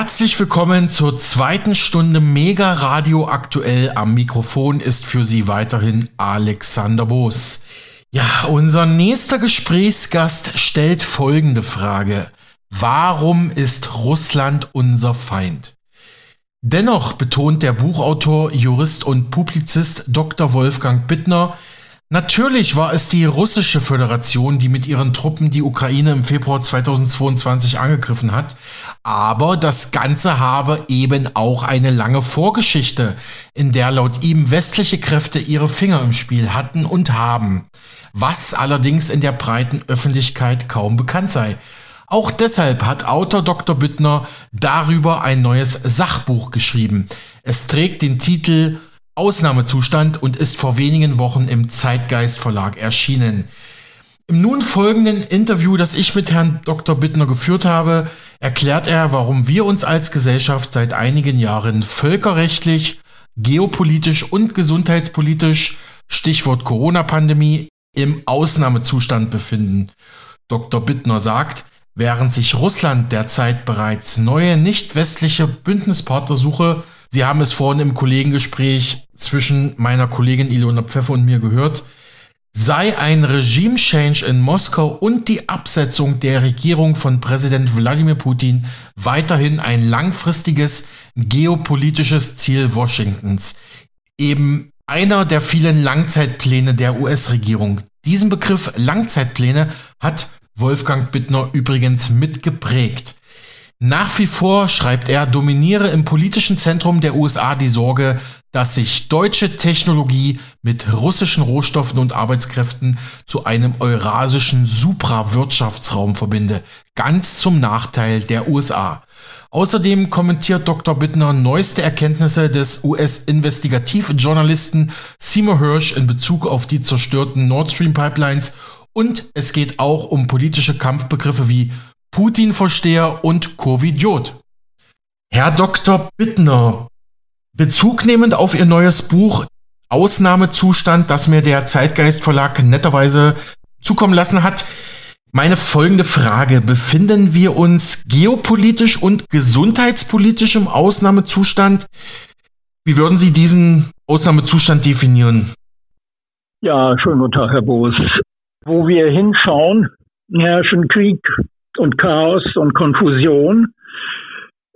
Herzlich willkommen zur zweiten Stunde Mega Radio aktuell. Am Mikrofon ist für Sie weiterhin Alexander Boos. Ja, unser nächster Gesprächsgast stellt folgende Frage. Warum ist Russland unser Feind? Dennoch betont der Buchautor, Jurist und Publizist Dr. Wolfgang Bittner, Natürlich war es die russische Föderation, die mit ihren Truppen die Ukraine im Februar 2022 angegriffen hat, aber das Ganze habe eben auch eine lange Vorgeschichte, in der laut ihm westliche Kräfte ihre Finger im Spiel hatten und haben, was allerdings in der breiten Öffentlichkeit kaum bekannt sei. Auch deshalb hat Autor Dr. Büttner darüber ein neues Sachbuch geschrieben. Es trägt den Titel Ausnahmezustand und ist vor wenigen Wochen im Zeitgeist Verlag erschienen. Im nun folgenden Interview, das ich mit Herrn Dr. Bittner geführt habe, erklärt er, warum wir uns als Gesellschaft seit einigen Jahren völkerrechtlich, geopolitisch und gesundheitspolitisch, Stichwort Corona-Pandemie, im Ausnahmezustand befinden. Dr. Bittner sagt, während sich Russland derzeit bereits neue nicht westliche Bündnispartner suche, Sie haben es vorhin im Kollegengespräch zwischen meiner Kollegin Ilona Pfeffer und mir gehört, sei ein Regime-Change in Moskau und die Absetzung der Regierung von Präsident Wladimir Putin weiterhin ein langfristiges geopolitisches Ziel Washingtons. Eben einer der vielen Langzeitpläne der US-Regierung. Diesen Begriff Langzeitpläne hat Wolfgang Bittner übrigens mitgeprägt. Nach wie vor, schreibt er, dominiere im politischen Zentrum der USA die Sorge, dass sich deutsche Technologie mit russischen Rohstoffen und Arbeitskräften zu einem eurasischen Suprawirtschaftsraum verbinde, ganz zum Nachteil der USA. Außerdem kommentiert Dr. Bittner neueste Erkenntnisse des US-Investigativjournalisten Seymour Hirsch in Bezug auf die zerstörten Nord Stream Pipelines und es geht auch um politische Kampfbegriffe wie Putin-Versteher und Covidiot. Herr Dr. Bittner, bezugnehmend auf Ihr neues Buch Ausnahmezustand, das mir der Zeitgeist Verlag netterweise zukommen lassen hat, meine folgende Frage. Befinden wir uns geopolitisch und gesundheitspolitisch im Ausnahmezustand? Wie würden Sie diesen Ausnahmezustand definieren? Ja, schönen guten Tag, Herr Boos. Wo wir hinschauen, herrschen Krieg, und Chaos und Konfusion.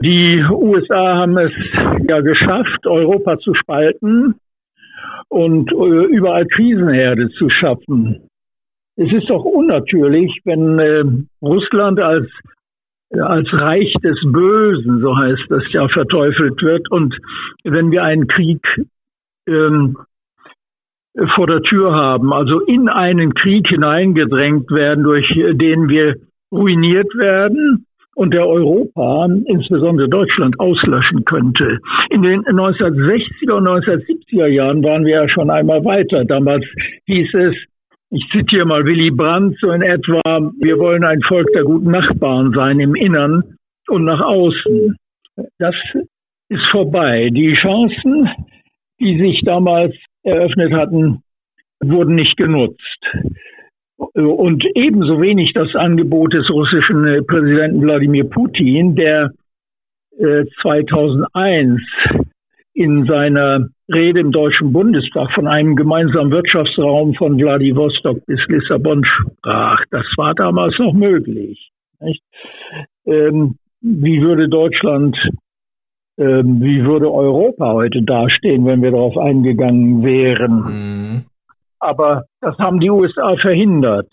Die USA haben es ja geschafft, Europa zu spalten und äh, überall Krisenherde zu schaffen. Es ist doch unnatürlich, wenn äh, Russland als als Reich des Bösen, so heißt das ja, verteufelt wird. Und wenn wir einen Krieg ähm, vor der Tür haben, also in einen Krieg hineingedrängt werden, durch den wir ruiniert werden und der Europa, insbesondere Deutschland, auslöschen könnte. In den 1960er und 1970er Jahren waren wir ja schon einmal weiter. Damals hieß es, ich zitiere mal Willy Brandt so in etwa, wir wollen ein Volk der guten Nachbarn sein im Innern und nach außen. Das ist vorbei. Die Chancen, die sich damals eröffnet hatten, wurden nicht genutzt. Und ebenso wenig das Angebot des russischen äh, Präsidenten Wladimir Putin, der 2001 äh, in seiner Rede im Deutschen Bundestag von einem gemeinsamen Wirtschaftsraum von Vladivostok bis Lissabon sprach. Das war damals noch möglich. Ähm, wie würde Deutschland, ähm, wie würde Europa heute dastehen, wenn wir darauf eingegangen wären? Aber das haben die USA verhindert.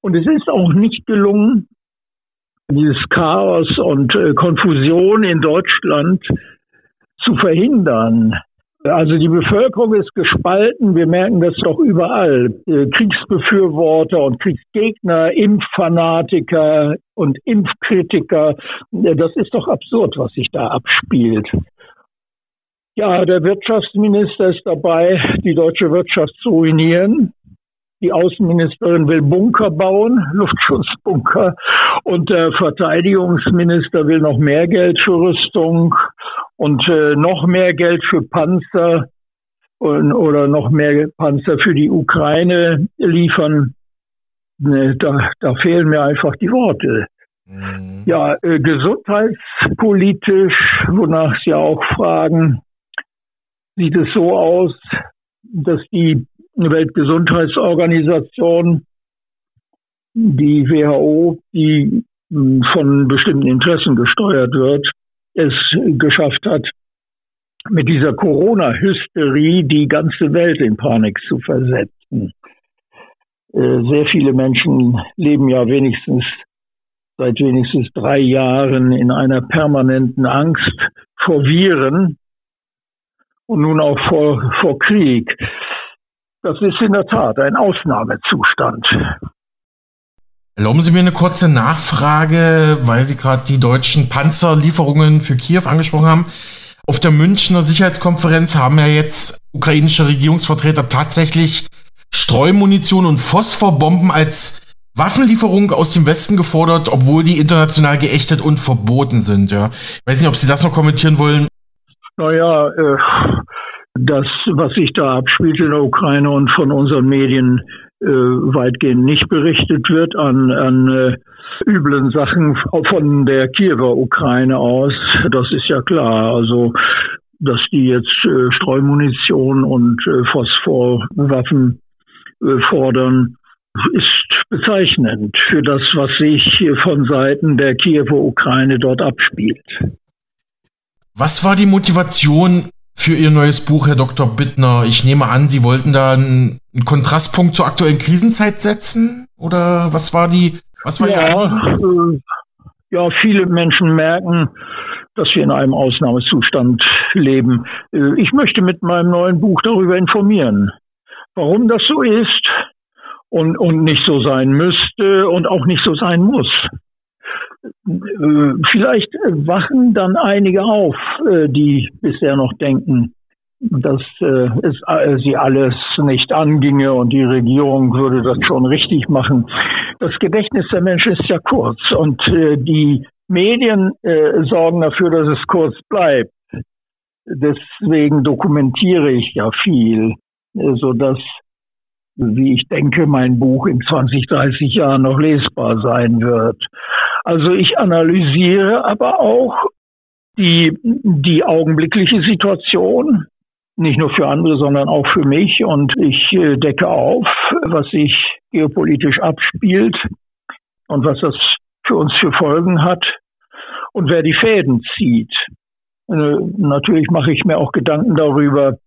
Und es ist auch nicht gelungen, dieses Chaos und äh, Konfusion in Deutschland zu verhindern. Also die Bevölkerung ist gespalten. Wir merken das doch überall. Äh, Kriegsbefürworter und Kriegsgegner, Impffanatiker und Impfkritiker. Das ist doch absurd, was sich da abspielt. Ja, der Wirtschaftsminister ist dabei, die deutsche Wirtschaft zu ruinieren. Die Außenministerin will Bunker bauen, Luftschutzbunker. Und der Verteidigungsminister will noch mehr Geld für Rüstung und äh, noch mehr Geld für Panzer und, oder noch mehr Panzer für die Ukraine liefern. Ne, da, da fehlen mir einfach die Worte. Mhm. Ja, äh, gesundheitspolitisch, wonach Sie auch fragen, sieht es so aus, dass die Weltgesundheitsorganisation, die WHO, die hm, von bestimmten Interessen gesteuert wird, es geschafft hat, mit dieser Corona-Hysterie die ganze Welt in Panik zu versetzen. Äh, sehr viele Menschen leben ja wenigstens seit wenigstens drei Jahren in einer permanenten Angst vor Viren und nun auch vor, vor Krieg. Das ist in der Tat ein Ausnahmezustand. Erlauben Sie mir eine kurze Nachfrage, weil Sie gerade die deutschen Panzerlieferungen für Kiew angesprochen haben. Auf der Münchner Sicherheitskonferenz haben ja jetzt ukrainische Regierungsvertreter tatsächlich Streumunition und Phosphorbomben als Waffenlieferung aus dem Westen gefordert, obwohl die international geächtet und verboten sind. Ja. Ich weiß nicht, ob Sie das noch kommentieren wollen. Naja, äh, das, was sich da abspielt in der Ukraine und von unseren Medien äh, weitgehend nicht berichtet wird an, an äh, üblen Sachen von der Kiewer Ukraine aus, das ist ja klar. Also dass die jetzt äh, Streumunition und äh, Phosphorwaffen äh, fordern, ist bezeichnend für das, was sich von Seiten der Kiewer Ukraine dort abspielt. Was war die Motivation für Ihr neues Buch, Herr Dr. Bittner? Ich nehme an, Sie wollten da einen, einen Kontrastpunkt zur aktuellen Krisenzeit setzen? Oder was war die, was war ja, äh, ja, viele Menschen merken, dass wir in einem Ausnahmezustand leben. Äh, ich möchte mit meinem neuen Buch darüber informieren, warum das so ist, und, und nicht so sein müsste und auch nicht so sein muss. Äh, vielleicht wachen dann einige auf, äh, die bisher noch denken, dass äh, es sie alles nicht anginge und die Regierung würde das schon richtig machen. Das Gedächtnis der Menschen ist ja kurz und die Medien sorgen dafür, dass es kurz bleibt. Deswegen dokumentiere ich ja viel, sodass wie ich denke, mein Buch in 20, 30 Jahren noch lesbar sein wird. Also ich analysiere aber auch die, die augenblickliche Situation, nicht nur für andere, sondern auch für mich. Und ich äh, decke auf, was sich geopolitisch abspielt und was das für uns für Folgen hat und wer die Fäden zieht. Äh, natürlich mache ich mir auch Gedanken darüber,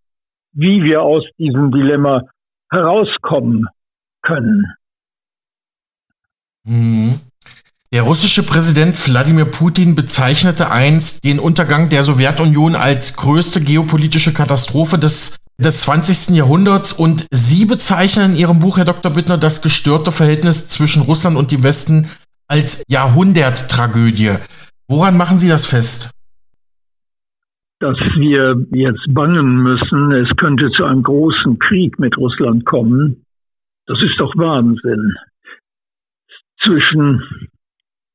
wie wir aus diesem Dilemma herauskommen können. Mhm. Der russische Präsident Wladimir Putin bezeichnete einst den Untergang der Sowjetunion als größte geopolitische Katastrophe des, des 20. Jahrhunderts und Sie bezeichnen in Ihrem Buch, Herr Dr. Bittner, das gestörte Verhältnis zwischen Russland und dem Westen als Jahrhunderttragödie. Woran machen Sie das fest? dass wir jetzt bangen müssen, es könnte zu einem großen Krieg mit Russland kommen, das ist doch Wahnsinn. Zwischen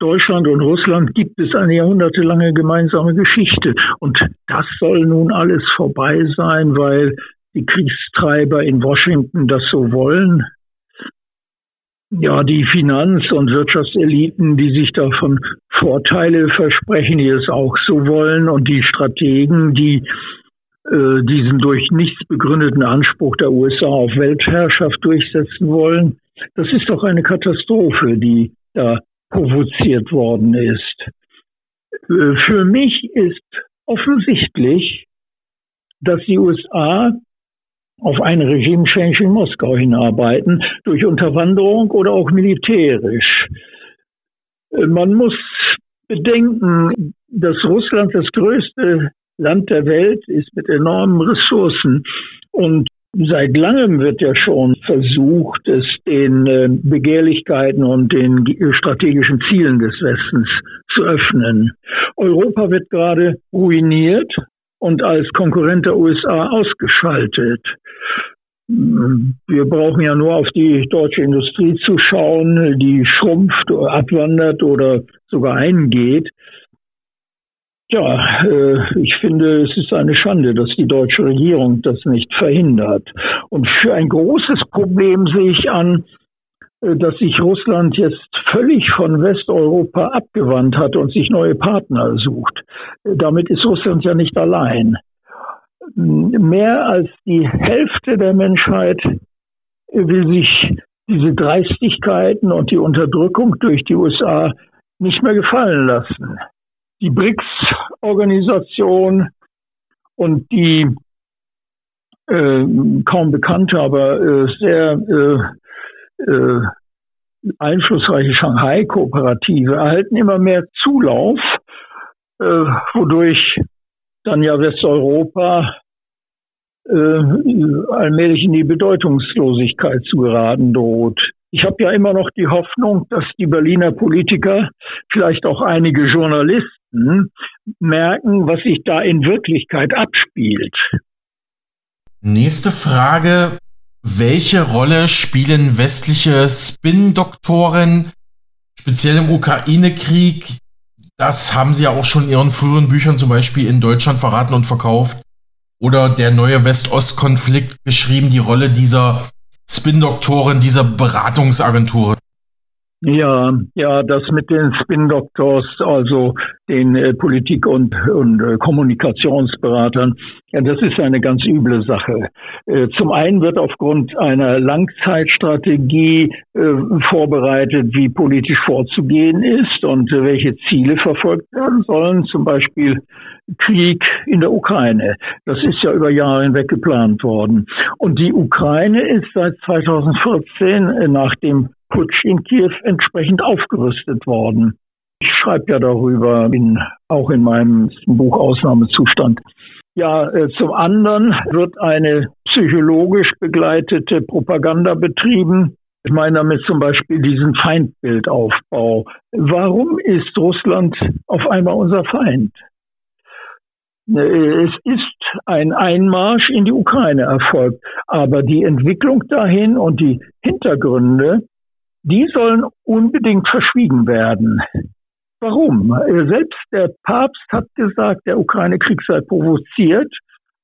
Deutschland und Russland gibt es eine jahrhundertelange gemeinsame Geschichte. Und das soll nun alles vorbei sein, weil die Kriegstreiber in Washington das so wollen. Ja, die Finanz- und Wirtschaftseliten, die sich davon Vorteile versprechen, die es auch so wollen, und die Strategen, die äh, diesen durch nichts begründeten Anspruch der USA auf Weltherrschaft durchsetzen wollen. Das ist doch eine Katastrophe, die da provoziert worden ist. Äh, für mich ist offensichtlich, dass die USA auf einen Regime-Change in Moskau hinarbeiten, durch Unterwanderung oder auch militärisch. Äh, man muss bedenken, dass Russland das größte Land der Welt ist mit enormen Ressourcen und Seit langem wird ja schon versucht, es den äh, Begehrlichkeiten und den strategischen Zielen des Westens zu öffnen. Europa wird gerade ruiniert und als Konkurrent der USA ausgeschaltet. Wir brauchen ja nur auf die deutsche Industrie zu schauen, die schrumpft, abwandert oder sogar eingeht. Ja, äh, ich finde, es ist eine Schande, dass die deutsche Regierung das nicht verhindert. Und für ein großes Problem sehe ich an, äh, dass sich Russland jetzt völlig von Westeuropa abgewandt hat und sich neue Partner sucht. Äh, damit ist Russland ja nicht allein. Mehr als die Hälfte der Menschheit will sich diese Dreistigkeiten und die Unterdrückung durch die USA nicht mehr gefallen lassen. Die BRICS-Organisation und die äh, kaum bekannte, aber äh, sehr äh, äh, einflussreiche Shanghai-Kooperative erhalten immer mehr Zulauf, äh, wodurch dann ja Westeuropa äh, allmählich in die Bedeutungslosigkeit zu geraten droht. Ich habe ja immer noch die Hoffnung, dass die Berliner Politiker, vielleicht auch einige Journalisten, merken, was sich da in Wirklichkeit abspielt. Nächste Frage. Welche Rolle spielen westliche Spin-Doktoren, speziell im Ukraine-Krieg? Das haben Sie ja auch schon in Ihren früheren Büchern zum Beispiel in Deutschland verraten und verkauft. Oder der neue West-Ost-Konflikt beschrieben, die Rolle dieser Spin-Doktoren, dieser Beratungsagenturen. Ja, ja, das mit den Spin-Doctors, also den äh, Politik- und, und äh, Kommunikationsberatern, ja, das ist eine ganz üble Sache. Äh, zum einen wird aufgrund einer Langzeitstrategie äh, vorbereitet, wie politisch vorzugehen ist und äh, welche Ziele verfolgt werden sollen, zum Beispiel Krieg in der Ukraine. Das ist ja über Jahre hinweg geplant worden. Und die Ukraine ist seit 2014 äh, nach dem Putsch in Kiew entsprechend aufgerüstet worden. Ich schreibe ja darüber in, auch in meinem Buch Ausnahmezustand. Ja, äh, zum anderen wird eine psychologisch begleitete Propaganda betrieben. Ich meine damit zum Beispiel diesen Feindbildaufbau. Warum ist Russland auf einmal unser Feind? Äh, es ist ein Einmarsch in die Ukraine erfolgt, aber die Entwicklung dahin und die Hintergründe die sollen unbedingt verschwiegen werden. Warum? Selbst der Papst hat gesagt, der Ukraine-Krieg sei provoziert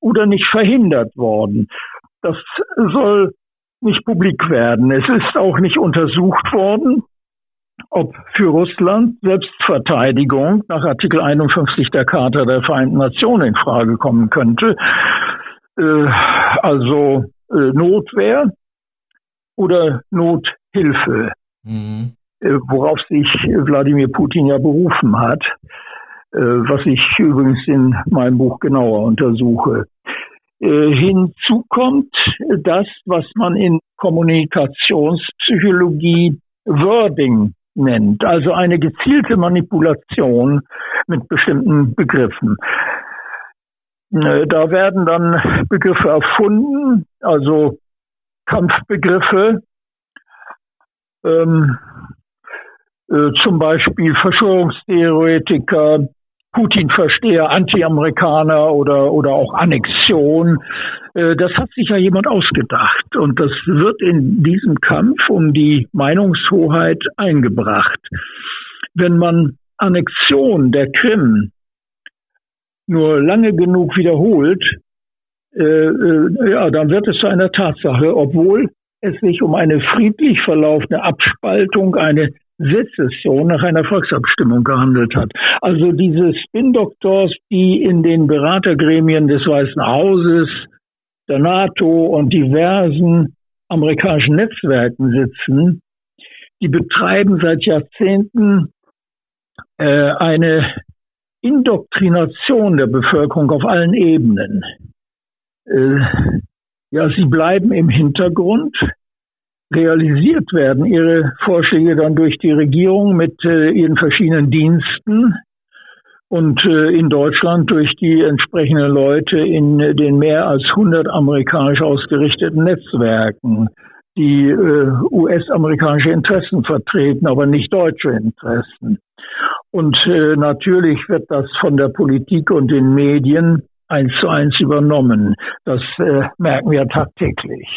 oder nicht verhindert worden. Das soll nicht publik werden. Es ist auch nicht untersucht worden, ob für Russland Selbstverteidigung nach Artikel 51 der Charta der Vereinten Nationen in Frage kommen könnte. Äh, also äh, Notwehr oder Nothilfe, mhm. Äh, worauf sich Wladimir Putin ja berufen hat, äh, was ich übrigens in meinem Buch genauer untersuche. Äh, hinzu kommt das, was man in Kommunikationspsychologie Wording nennt, also eine gezielte Manipulation mit bestimmten Begriffen. Da werden dann Begriffe erfunden, also Kampfbegriffe, ähm, äh, zum Beispiel Verschwörungstheoretiker, Putin-Versteher, Anti-Amerikaner oder, oder auch Annexion. Äh, das hat sich ja jemand ausgedacht und das wird in diesem Kampf um die Meinungshoheit eingebracht. Wenn man Annexion der Krim nur lange genug wiederholt, äh, äh, ja, dann wird es zu einer Tatsache, obwohl es sich um eine friedlich verlaufende Abspaltung, eine Sezession nach einer Volksabstimmung gehandelt hat. Also diese Spin-Doctors, die in den Beratergremien des Weißen Hauses, der NATO und diversen amerikanischen Netzwerken sitzen, die betreiben seit Jahrzehnten äh, eine Indoktrination der Bevölkerung auf allen Ebenen. Äh, ja, sie bleiben im Hintergrund. Realisiert werden ihre Vorschläge dann durch die Regierung mit äh, ihren verschiedenen Diensten und äh, in Deutschland durch die entsprechenden Leute in den mehr als 100 amerikanisch ausgerichteten Netzwerken, die äh, US-amerikanische Interessen vertreten, aber nicht deutsche Interessen. Und äh, natürlich wird das von der Politik und den Medien eins zu eins übernommen. Das äh, merken wir tagtäglich.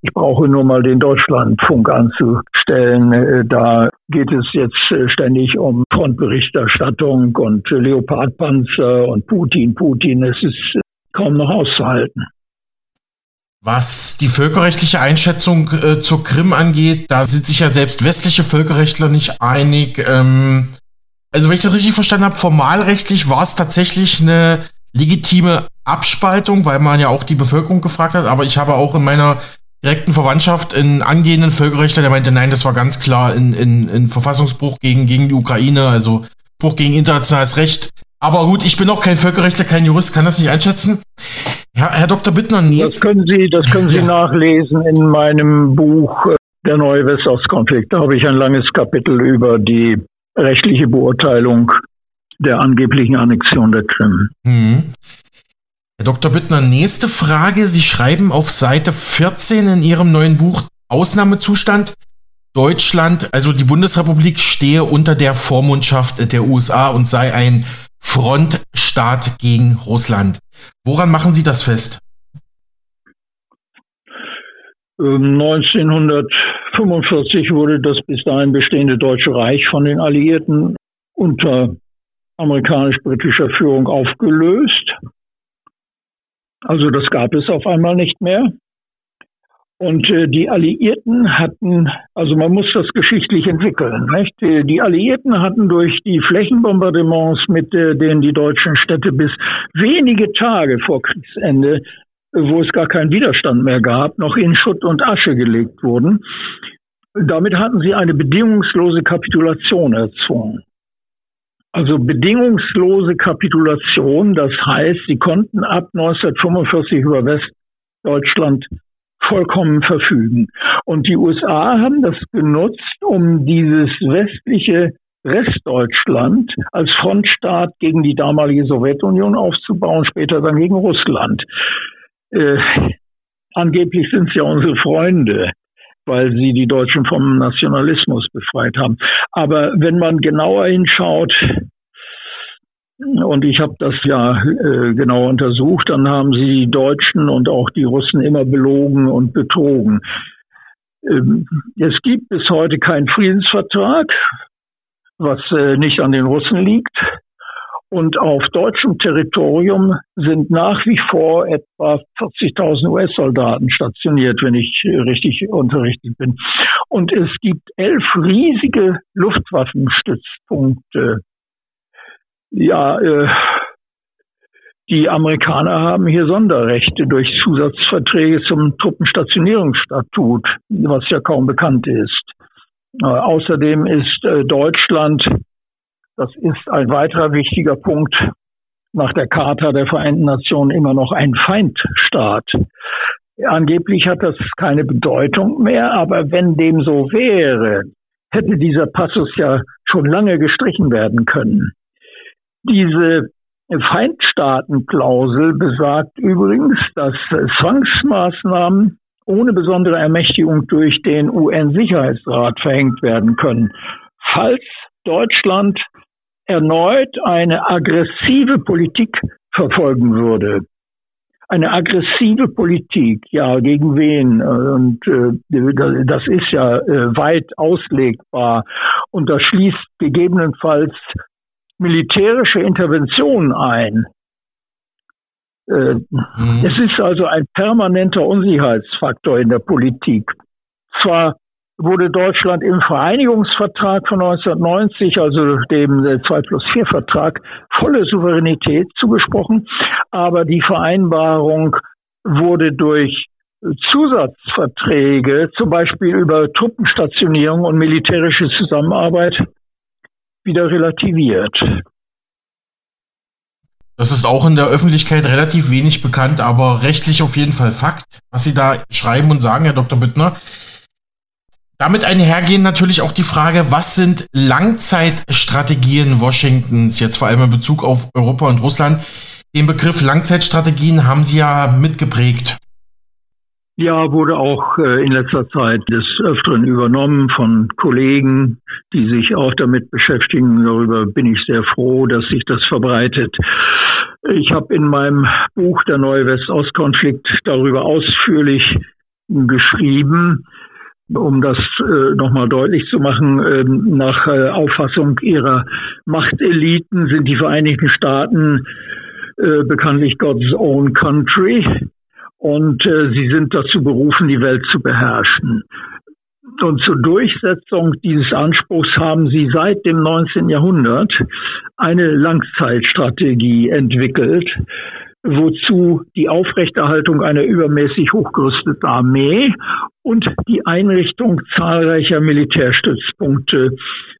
Ich brauche nur mal den Deutschlandfunk anzustellen. Äh, da geht es jetzt äh, ständig um Frontberichterstattung und Leopardpanzer und Putin, Putin. Es ist äh, kaum noch auszuhalten. Was die völkerrechtliche Einschätzung äh, zur Krim angeht, da sind sich ja selbst westliche Völkerrechtler nicht einig. Ähm, also wenn ich das richtig verstanden habe, formalrechtlich war es tatsächlich eine legitime Abspaltung, weil man ja auch die Bevölkerung gefragt hat. Aber ich habe auch in meiner direkten Verwandtschaft einen angehenden Völkerrechtler, der meinte, nein, das war ganz klar in, in, in Verfassungsbruch gegen, gegen die Ukraine, also Bruch gegen internationales Recht. Aber gut, ich bin auch kein Völkerrechtler, kein Jurist, kann das nicht einschätzen. Herr, Herr Dr. Bittner, das können Sie, das können Sie nachlesen in meinem Buch äh, Der neue Westostkonflikt. Da habe ich ein langes Kapitel über die rechtliche Beurteilung der angeblichen Annexion der Krim. Mhm. Herr Dr. Bittner, nächste Frage. Sie schreiben auf Seite 14 in Ihrem neuen Buch Ausnahmezustand. Deutschland, also die Bundesrepublik, stehe unter der Vormundschaft der USA und sei ein Frontstaat gegen Russland. Woran machen Sie das fest? 1945 ähm, wurde das bis dahin bestehende Deutsche Reich von den Alliierten unter amerikanisch-britischer Führung aufgelöst. Also das gab es auf einmal nicht mehr. Und äh, die Alliierten hatten, also man muss das geschichtlich entwickeln, nicht? Die Alliierten hatten durch die Flächenbombardements, mit äh, denen die deutschen Städte bis wenige Tage vor Kriegsende, wo es gar keinen Widerstand mehr gab, noch in Schutt und Asche gelegt wurden. Damit hatten sie eine bedingungslose Kapitulation erzwungen. Also bedingungslose Kapitulation, das heißt, sie konnten ab 1945 über Westdeutschland vollkommen verfügen. Und die USA haben das genutzt, um dieses westliche Restdeutschland als Frontstaat gegen die damalige Sowjetunion aufzubauen, später dann gegen Russland. Äh, angeblich sind es ja unsere Freunde, weil sie die Deutschen vom Nationalismus befreit haben. Aber wenn man genauer hinschaut, und ich habe das ja äh, genau untersucht. Dann haben sie die Deutschen und auch die Russen immer belogen und betrogen. Ähm, es gibt bis heute keinen Friedensvertrag, was äh, nicht an den Russen liegt. Und auf deutschem Territorium sind nach wie vor etwa 40.000 US-Soldaten stationiert, wenn ich richtig unterrichtet bin. Und es gibt elf riesige Luftwaffenstützpunkte ja, äh, die Amerikaner haben hier Sonderrechte durch Zusatzverträge zum Truppenstationierungsstatut, was ja kaum bekannt ist. Äh, außerdem ist äh, Deutschland, das ist ein weiterer wichtiger Punkt, nach der Charta der Vereinten Nationen immer noch ein Feindstaat. Angeblich hat das keine Bedeutung mehr, aber wenn dem so wäre, hätte dieser Passus ja schon lange gestrichen werden können. Diese Feindstaatenklausel besagt übrigens, dass Zwangsmaßnahmen ohne besondere Ermächtigung durch den UN-Sicherheitsrat verhängt werden können, falls Deutschland erneut eine aggressive Politik verfolgen würde. Eine aggressive Politik, ja, gegen wen? Und äh, das ist ja äh, weit auslegbar. Und das schließt gegebenenfalls militärische Intervention ein. Äh, mhm. Es ist also ein permanenter Unsicherheitsfaktor in der Politik. Zwar wurde Deutschland im Vereinigungsvertrag von 1990, also dem 2 plus 4 Vertrag, volle Souveränität zugesprochen, aber die Vereinbarung wurde durch Zusatzverträge, zum Beispiel über Truppenstationierung und militärische Zusammenarbeit, wieder relativiert. Das ist auch in der Öffentlichkeit relativ wenig bekannt, aber rechtlich auf jeden Fall Fakt, was Sie da schreiben und sagen, Herr Dr. Bittner. Damit einhergehen natürlich auch die Frage, was sind Langzeitstrategien Washingtons, jetzt vor allem in Bezug auf Europa und Russland? Den Begriff Langzeitstrategien haben Sie ja mitgeprägt. Ja, wurde auch äh, in letzter Zeit des Öfteren übernommen von Kollegen, die sich auch damit beschäftigen. Darüber bin ich sehr froh, dass sich das verbreitet. Ich habe in meinem Buch Der neue West-Ost-Konflikt darüber ausführlich geschrieben, um das äh, nochmal deutlich zu machen, äh, nach äh, Auffassung ihrer Machteliten sind die Vereinigten Staaten äh, bekanntlich God's own country und äh, sie sind dazu berufen, die Welt zu beherrschen. Und zur Durchsetzung dieses Anspruchs haben sie seit dem 19. Jahrhundert eine Langzeitstrategie entwickelt, wozu die Aufrechterhaltung einer übermäßig hochgerüsteten Armee und die Einrichtung zahlreicher Militärstützpunkte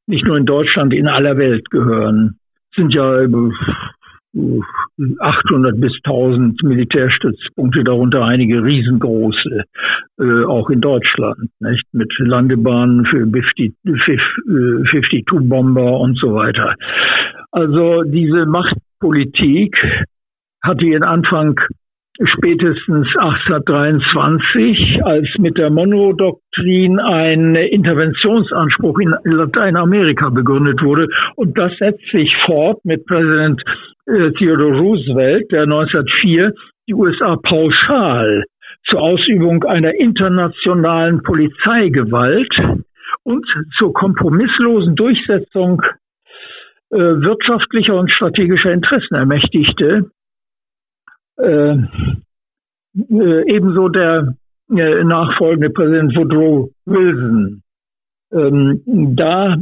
nicht nur in Deutschland, in aller Welt gehören. Es sind ja 800 bis 1000 Militärstützpunkte, darunter einige riesengroße, äh, auch in Deutschland, nicht? mit Landebahnen für 52-Bomber äh, und so weiter. Also diese Machtpolitik hatte ihren Anfang spätestens 1823, als mit der Monroe-Doktrin ein Interventionsanspruch in Lateinamerika begründet wurde. Und das setzt sich fort mit Präsident äh, Theodore Roosevelt, der 1904 die USA pauschal zur Ausübung einer internationalen Polizeigewalt und zur kompromisslosen Durchsetzung äh, wirtschaftlicher und strategischer Interessen ermächtigte. Äh, äh, ebenso der äh, nachfolgende Präsident Woodrow Wilson. Ähm, da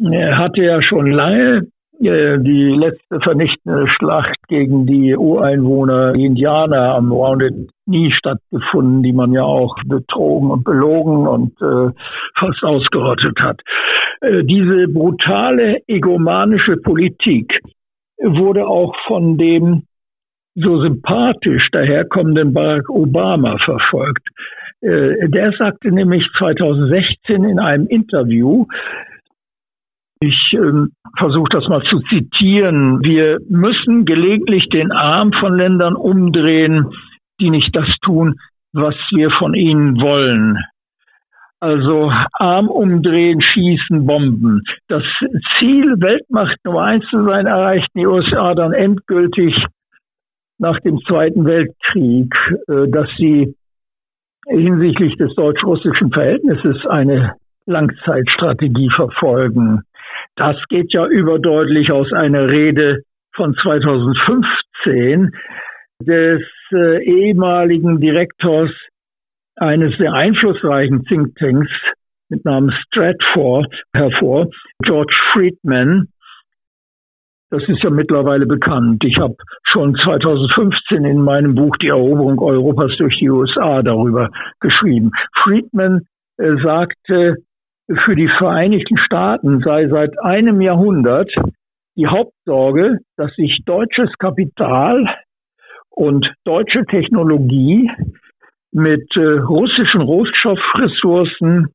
äh, hatte er schon lange die letzte vernichtende Schlacht gegen die Ureinwohner, die Indianer am Wounded nie stattgefunden, die man ja auch betrogen und belogen und äh, fast ausgerottet hat. Äh, diese brutale egomanische Politik wurde auch von dem so sympathisch daherkommenden Barack Obama verfolgt. Äh, der sagte nämlich 2016 in einem Interview, ich ähm, versuche das mal zu zitieren. Wir müssen gelegentlich den Arm von Ländern umdrehen, die nicht das tun, was wir von ihnen wollen. Also Arm umdrehen, schießen, Bomben. Das Ziel, Weltmacht Nummer eins zu sein, erreichten die USA dann endgültig nach dem Zweiten Weltkrieg, äh, dass sie hinsichtlich des deutsch-russischen Verhältnisses eine Langzeitstrategie verfolgen. Das geht ja überdeutlich aus einer Rede von 2015 des äh, ehemaligen Direktors eines sehr einflussreichen Thinktanks mit Namen Stratfor hervor, George Friedman. Das ist ja mittlerweile bekannt. Ich habe schon 2015 in meinem Buch Die Eroberung Europas durch die USA darüber geschrieben. Friedman äh, sagte, für die Vereinigten Staaten sei seit einem Jahrhundert die Hauptsorge, dass sich deutsches Kapital und deutsche Technologie mit äh, russischen Rohstoffressourcen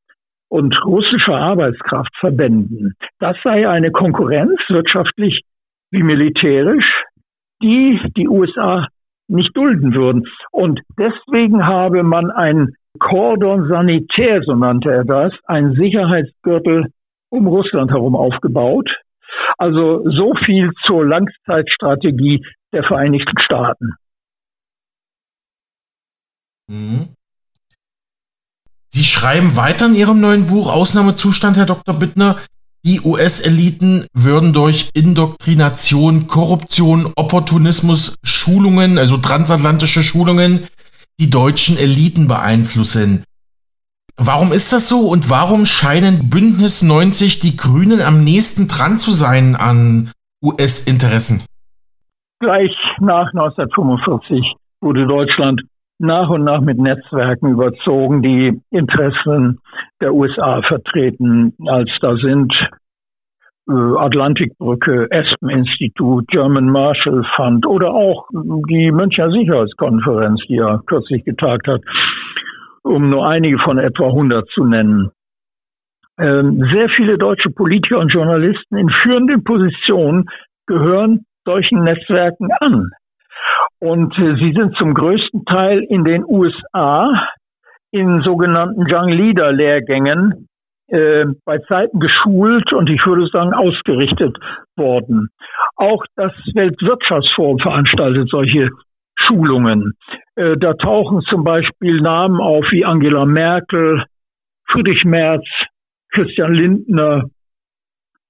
und russischer Arbeitskraft verbänden. Das sei eine Konkurrenz wirtschaftlich wie militärisch, die die USA nicht dulden würden. Und deswegen habe man ein Cordon sanitär, so nannte er das, ein Sicherheitsgürtel um Russland herum aufgebaut. Also so viel zur Langzeitstrategie der Vereinigten Staaten. Mhm. Sie schreiben weiter in Ihrem neuen Buch Ausnahmezustand, Herr Dr. Bittner. Die US-Eliten würden durch Indoktrination, Korruption, Opportunismus, Schulungen, also transatlantische Schulungen, die deutschen Eliten beeinflussen. Warum ist das so und warum scheinen Bündnis 90 die Grünen am nächsten dran zu sein an US-Interessen? Gleich nach 1945 wurde Deutschland nach und nach mit Netzwerken überzogen, die Interessen der USA vertreten, als da sind äh, Atlantikbrücke, Espen-Institut, German Marshall Fund oder auch die Münchner Sicherheitskonferenz, die ja kürzlich getagt hat, um nur einige von etwa 100 zu nennen. Ähm, sehr viele deutsche Politiker und Journalisten in führenden Positionen gehören solchen Netzwerken an. Und äh, sie sind zum größten Teil in den USA in sogenannten Young Leader Lehrgängen äh, bei Zeiten geschult und ich würde sagen ausgerichtet worden. Auch das Weltwirtschaftsforum veranstaltet solche Schulungen. Äh, da tauchen zum Beispiel Namen auf wie Angela Merkel, Friedrich Merz, Christian Lindner,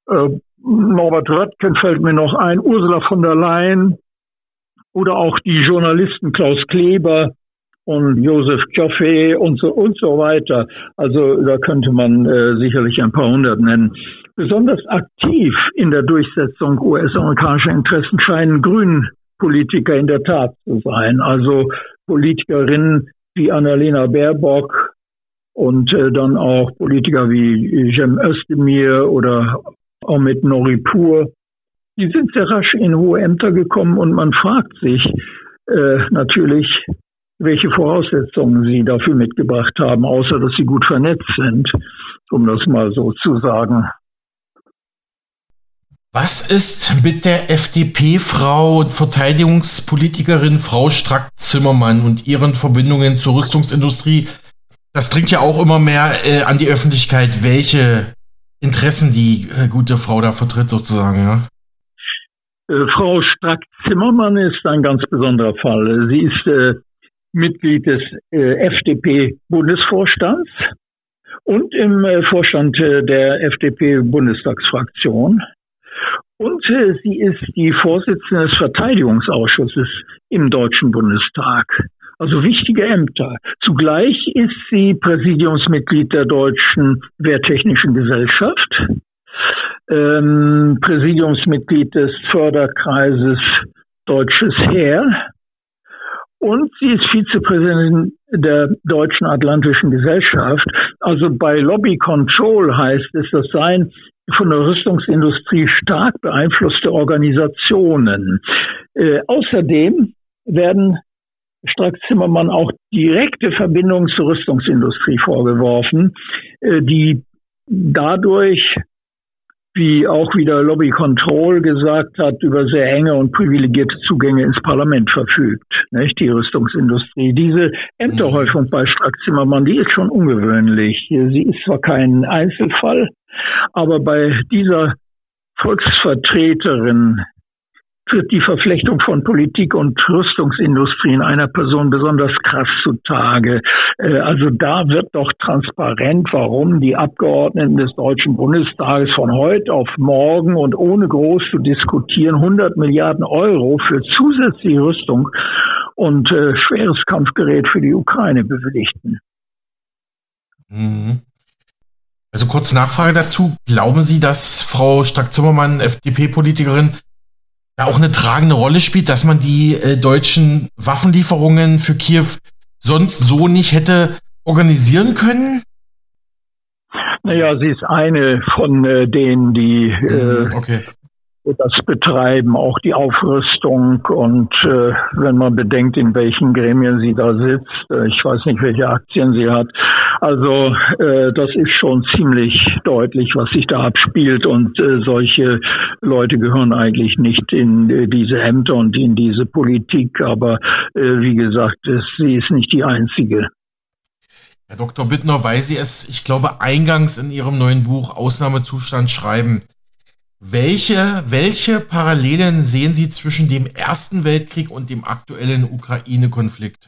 äh, Norbert Röttgen fällt mir noch ein, Ursula von der Leyen, oder auch die Journalisten Klaus Kleber und Joseph Joffe und so und so weiter. Also da könnte man äh, sicherlich ein paar hundert nennen. Besonders aktiv in der Durchsetzung US-amerikanischer Interessen scheinen Grünen Politiker in der Tat zu sein. Also Politikerinnen wie Annalena Baerbock und äh, dann auch Politiker wie Jem Özdemir oder Omid Noripur. Die sind sehr rasch in hohe Ämter gekommen und man fragt sich äh, natürlich, welche Voraussetzungen sie dafür mitgebracht haben, außer dass sie gut vernetzt sind, um das mal so zu sagen. Was ist mit der FDP-Frau und Verteidigungspolitikerin Frau Strack-Zimmermann und ihren Verbindungen zur Rüstungsindustrie? Das dringt ja auch immer mehr äh, an die Öffentlichkeit, welche Interessen die äh, gute Frau da vertritt, sozusagen, ja? Äh, Frau Strack-Zimmermann ist ein ganz besonderer Fall. Sie ist äh, Mitglied des äh, FDP-Bundesvorstands und im äh, Vorstand der FDP-Bundestagsfraktion. Und äh, sie ist die Vorsitzende des Verteidigungsausschusses im Deutschen Bundestag. Also wichtige Ämter. Zugleich ist sie Präsidiumsmitglied der Deutschen Wehrtechnischen Gesellschaft, ähm, Präsidiumsmitglied des Förderkreises Deutsches Heer und sie ist Vizepräsidentin der Deutschen Atlantischen Gesellschaft. Also bei Lobby Control heißt es, das seien von der Rüstungsindustrie stark beeinflusste Organisationen. Äh, außerdem werden Strack Zimmermann auch direkte Verbindungen zur Rüstungsindustrie vorgeworfen, äh, die dadurch wie auch wieder Lobby Control gesagt hat, über sehr enge und privilegierte Zugänge ins Parlament verfügt, nicht? die Rüstungsindustrie. Diese Ämterhäufung bei Strack Zimmermann, die ist schon ungewöhnlich. Sie ist zwar kein Einzelfall, aber bei dieser Volksvertreterin tritt die Verflechtung von Politik und Rüstungsindustrie in einer Person besonders krass zutage. Äh, also da wird doch transparent, warum die Abgeordneten des Deutschen Bundestages von heute auf morgen und ohne groß zu diskutieren 100 Milliarden Euro für zusätzliche Rüstung und äh, schweres Kampfgerät für die Ukraine bewilligten. Mhm. Also kurze Nachfrage dazu. Glauben Sie, dass Frau Strack-Zimmermann, FDP-Politikerin, da auch eine tragende Rolle spielt, dass man die äh, deutschen Waffenlieferungen für Kiew sonst so nicht hätte organisieren können? Naja, sie ist eine von äh, denen, die äh, mhm, okay das Betreiben, auch die Aufrüstung und äh, wenn man bedenkt, in welchen Gremien sie da sitzt, äh, ich weiß nicht, welche Aktien sie hat. Also äh, das ist schon ziemlich deutlich, was sich da abspielt und äh, solche Leute gehören eigentlich nicht in äh, diese Ämter und in diese Politik, aber äh, wie gesagt, es, sie ist nicht die einzige. Herr Dr. Bittner, weil Sie es, ich glaube, eingangs in Ihrem neuen Buch Ausnahmezustand schreiben, welche, welche Parallelen sehen Sie zwischen dem Ersten Weltkrieg und dem aktuellen Ukraine-Konflikt?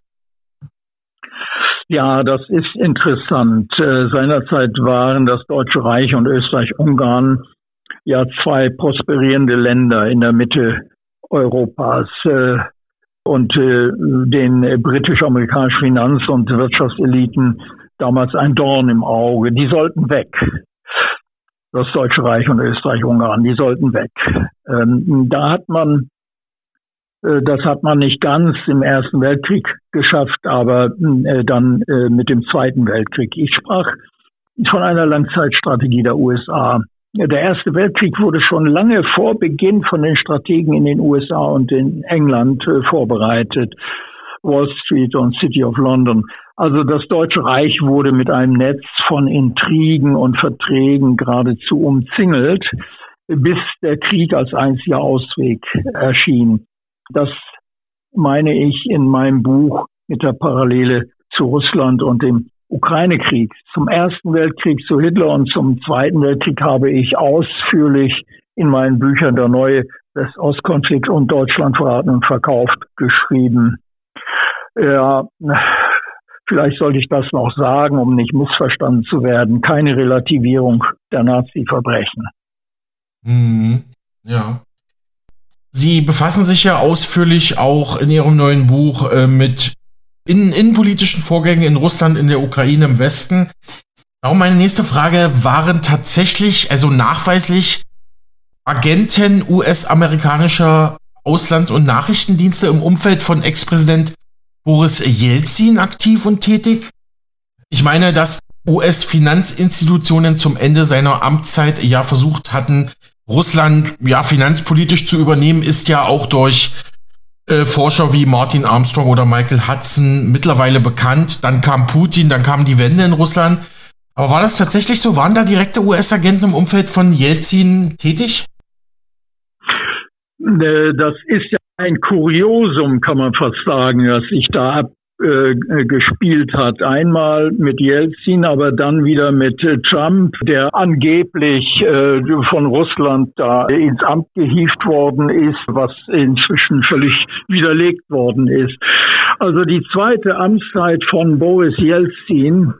Ja, das ist interessant. Äh, seinerzeit waren das Deutsche Reich und Österreich-Ungarn ja zwei prosperierende Länder in der Mitte Europas. Äh, und äh, den britisch-amerikanischen Finanz- und Wirtschaftseliten damals ein Dorn im Auge. Die sollten weg das Deutsche Reich und Österreich-Ungarn, die sollten weg. Ähm, da hat man, äh, das hat man nicht ganz im Ersten Weltkrieg geschafft, aber äh, dann äh, mit dem Zweiten Weltkrieg. Ich sprach von einer Langzeitstrategie der USA. Der Erste Weltkrieg wurde schon lange vor Beginn von den Strategen in den USA und in England äh, vorbereitet. Wall Street und City of London. Also das Deutsche Reich wurde mit einem Netz von Intrigen und Verträgen geradezu umzingelt, bis der Krieg als einziger Ausweg erschien. Das meine ich in meinem Buch mit der Parallele zu Russland und dem Ukraine-Krieg. Zum Ersten Weltkrieg zu Hitler und zum Zweiten Weltkrieg habe ich ausführlich in meinen Büchern Der neue West-Ost-Konflikt und Deutschland verraten und verkauft geschrieben. Ja, vielleicht sollte ich das noch sagen, um nicht missverstanden zu werden. Keine Relativierung der Nazi-Verbrechen. Mhm. Ja. Sie befassen sich ja ausführlich auch in Ihrem neuen Buch äh, mit in, innenpolitischen Vorgängen in Russland, in der Ukraine, im Westen. Darum meine nächste Frage, waren tatsächlich, also nachweislich, Agenten US-amerikanischer Auslands- und Nachrichtendienste im Umfeld von Ex-Präsident Boris Jelzin aktiv und tätig? Ich meine, dass US-Finanzinstitutionen zum Ende seiner Amtszeit ja versucht hatten, Russland ja finanzpolitisch zu übernehmen, ist ja auch durch äh, Forscher wie Martin Armstrong oder Michael Hudson mittlerweile bekannt. Dann kam Putin, dann kam die Wende in Russland. Aber war das tatsächlich so? Waren da direkte US-Agenten im Umfeld von Jelzin tätig? Äh, das ist ja ein Kuriosum, kann man fast sagen, dass sich da ab, äh, gespielt hat. Einmal mit Jelzin, aber dann wieder mit äh, Trump, der angeblich von Russland da ins Amt gehievt worden ist, was inzwischen völlig widerlegt worden ist. Also die zweite Amtszeit von Boris Jelzin,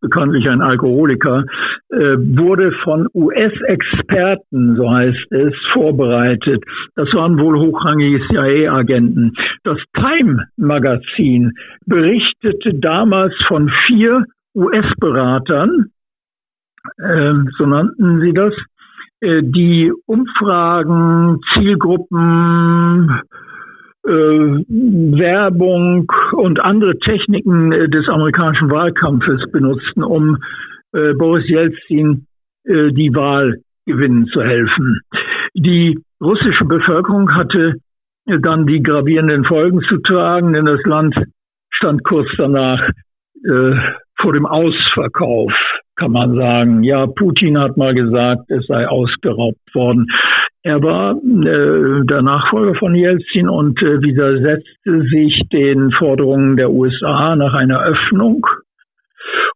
bekanntlich ein Alkoholiker, äh, wurde von US-Experten, so heißt es, vorbereitet. Das waren wohl hochrangige CIA-Agenten. Das Time-Magazin berichtete damals von vier US-Beratern, äh, so nannten sie das, äh, die Umfragen, Zielgruppen, äh, Werbung und andere Techniken äh, des amerikanischen Wahlkampfes benutzten, um äh, Boris Jelzin äh, die Wahl gewinnen zu helfen. Die russische Bevölkerung hatte äh, dann die gravierenden Folgen zu tragen, denn das Land stand kurz danach äh, vor dem Ausverkauf kann man sagen. Ja, Putin hat mal gesagt, es sei ausgeraubt worden. Er war äh, der Nachfolger von Jelzin und äh, widersetzte sich den Forderungen der USA nach einer Öffnung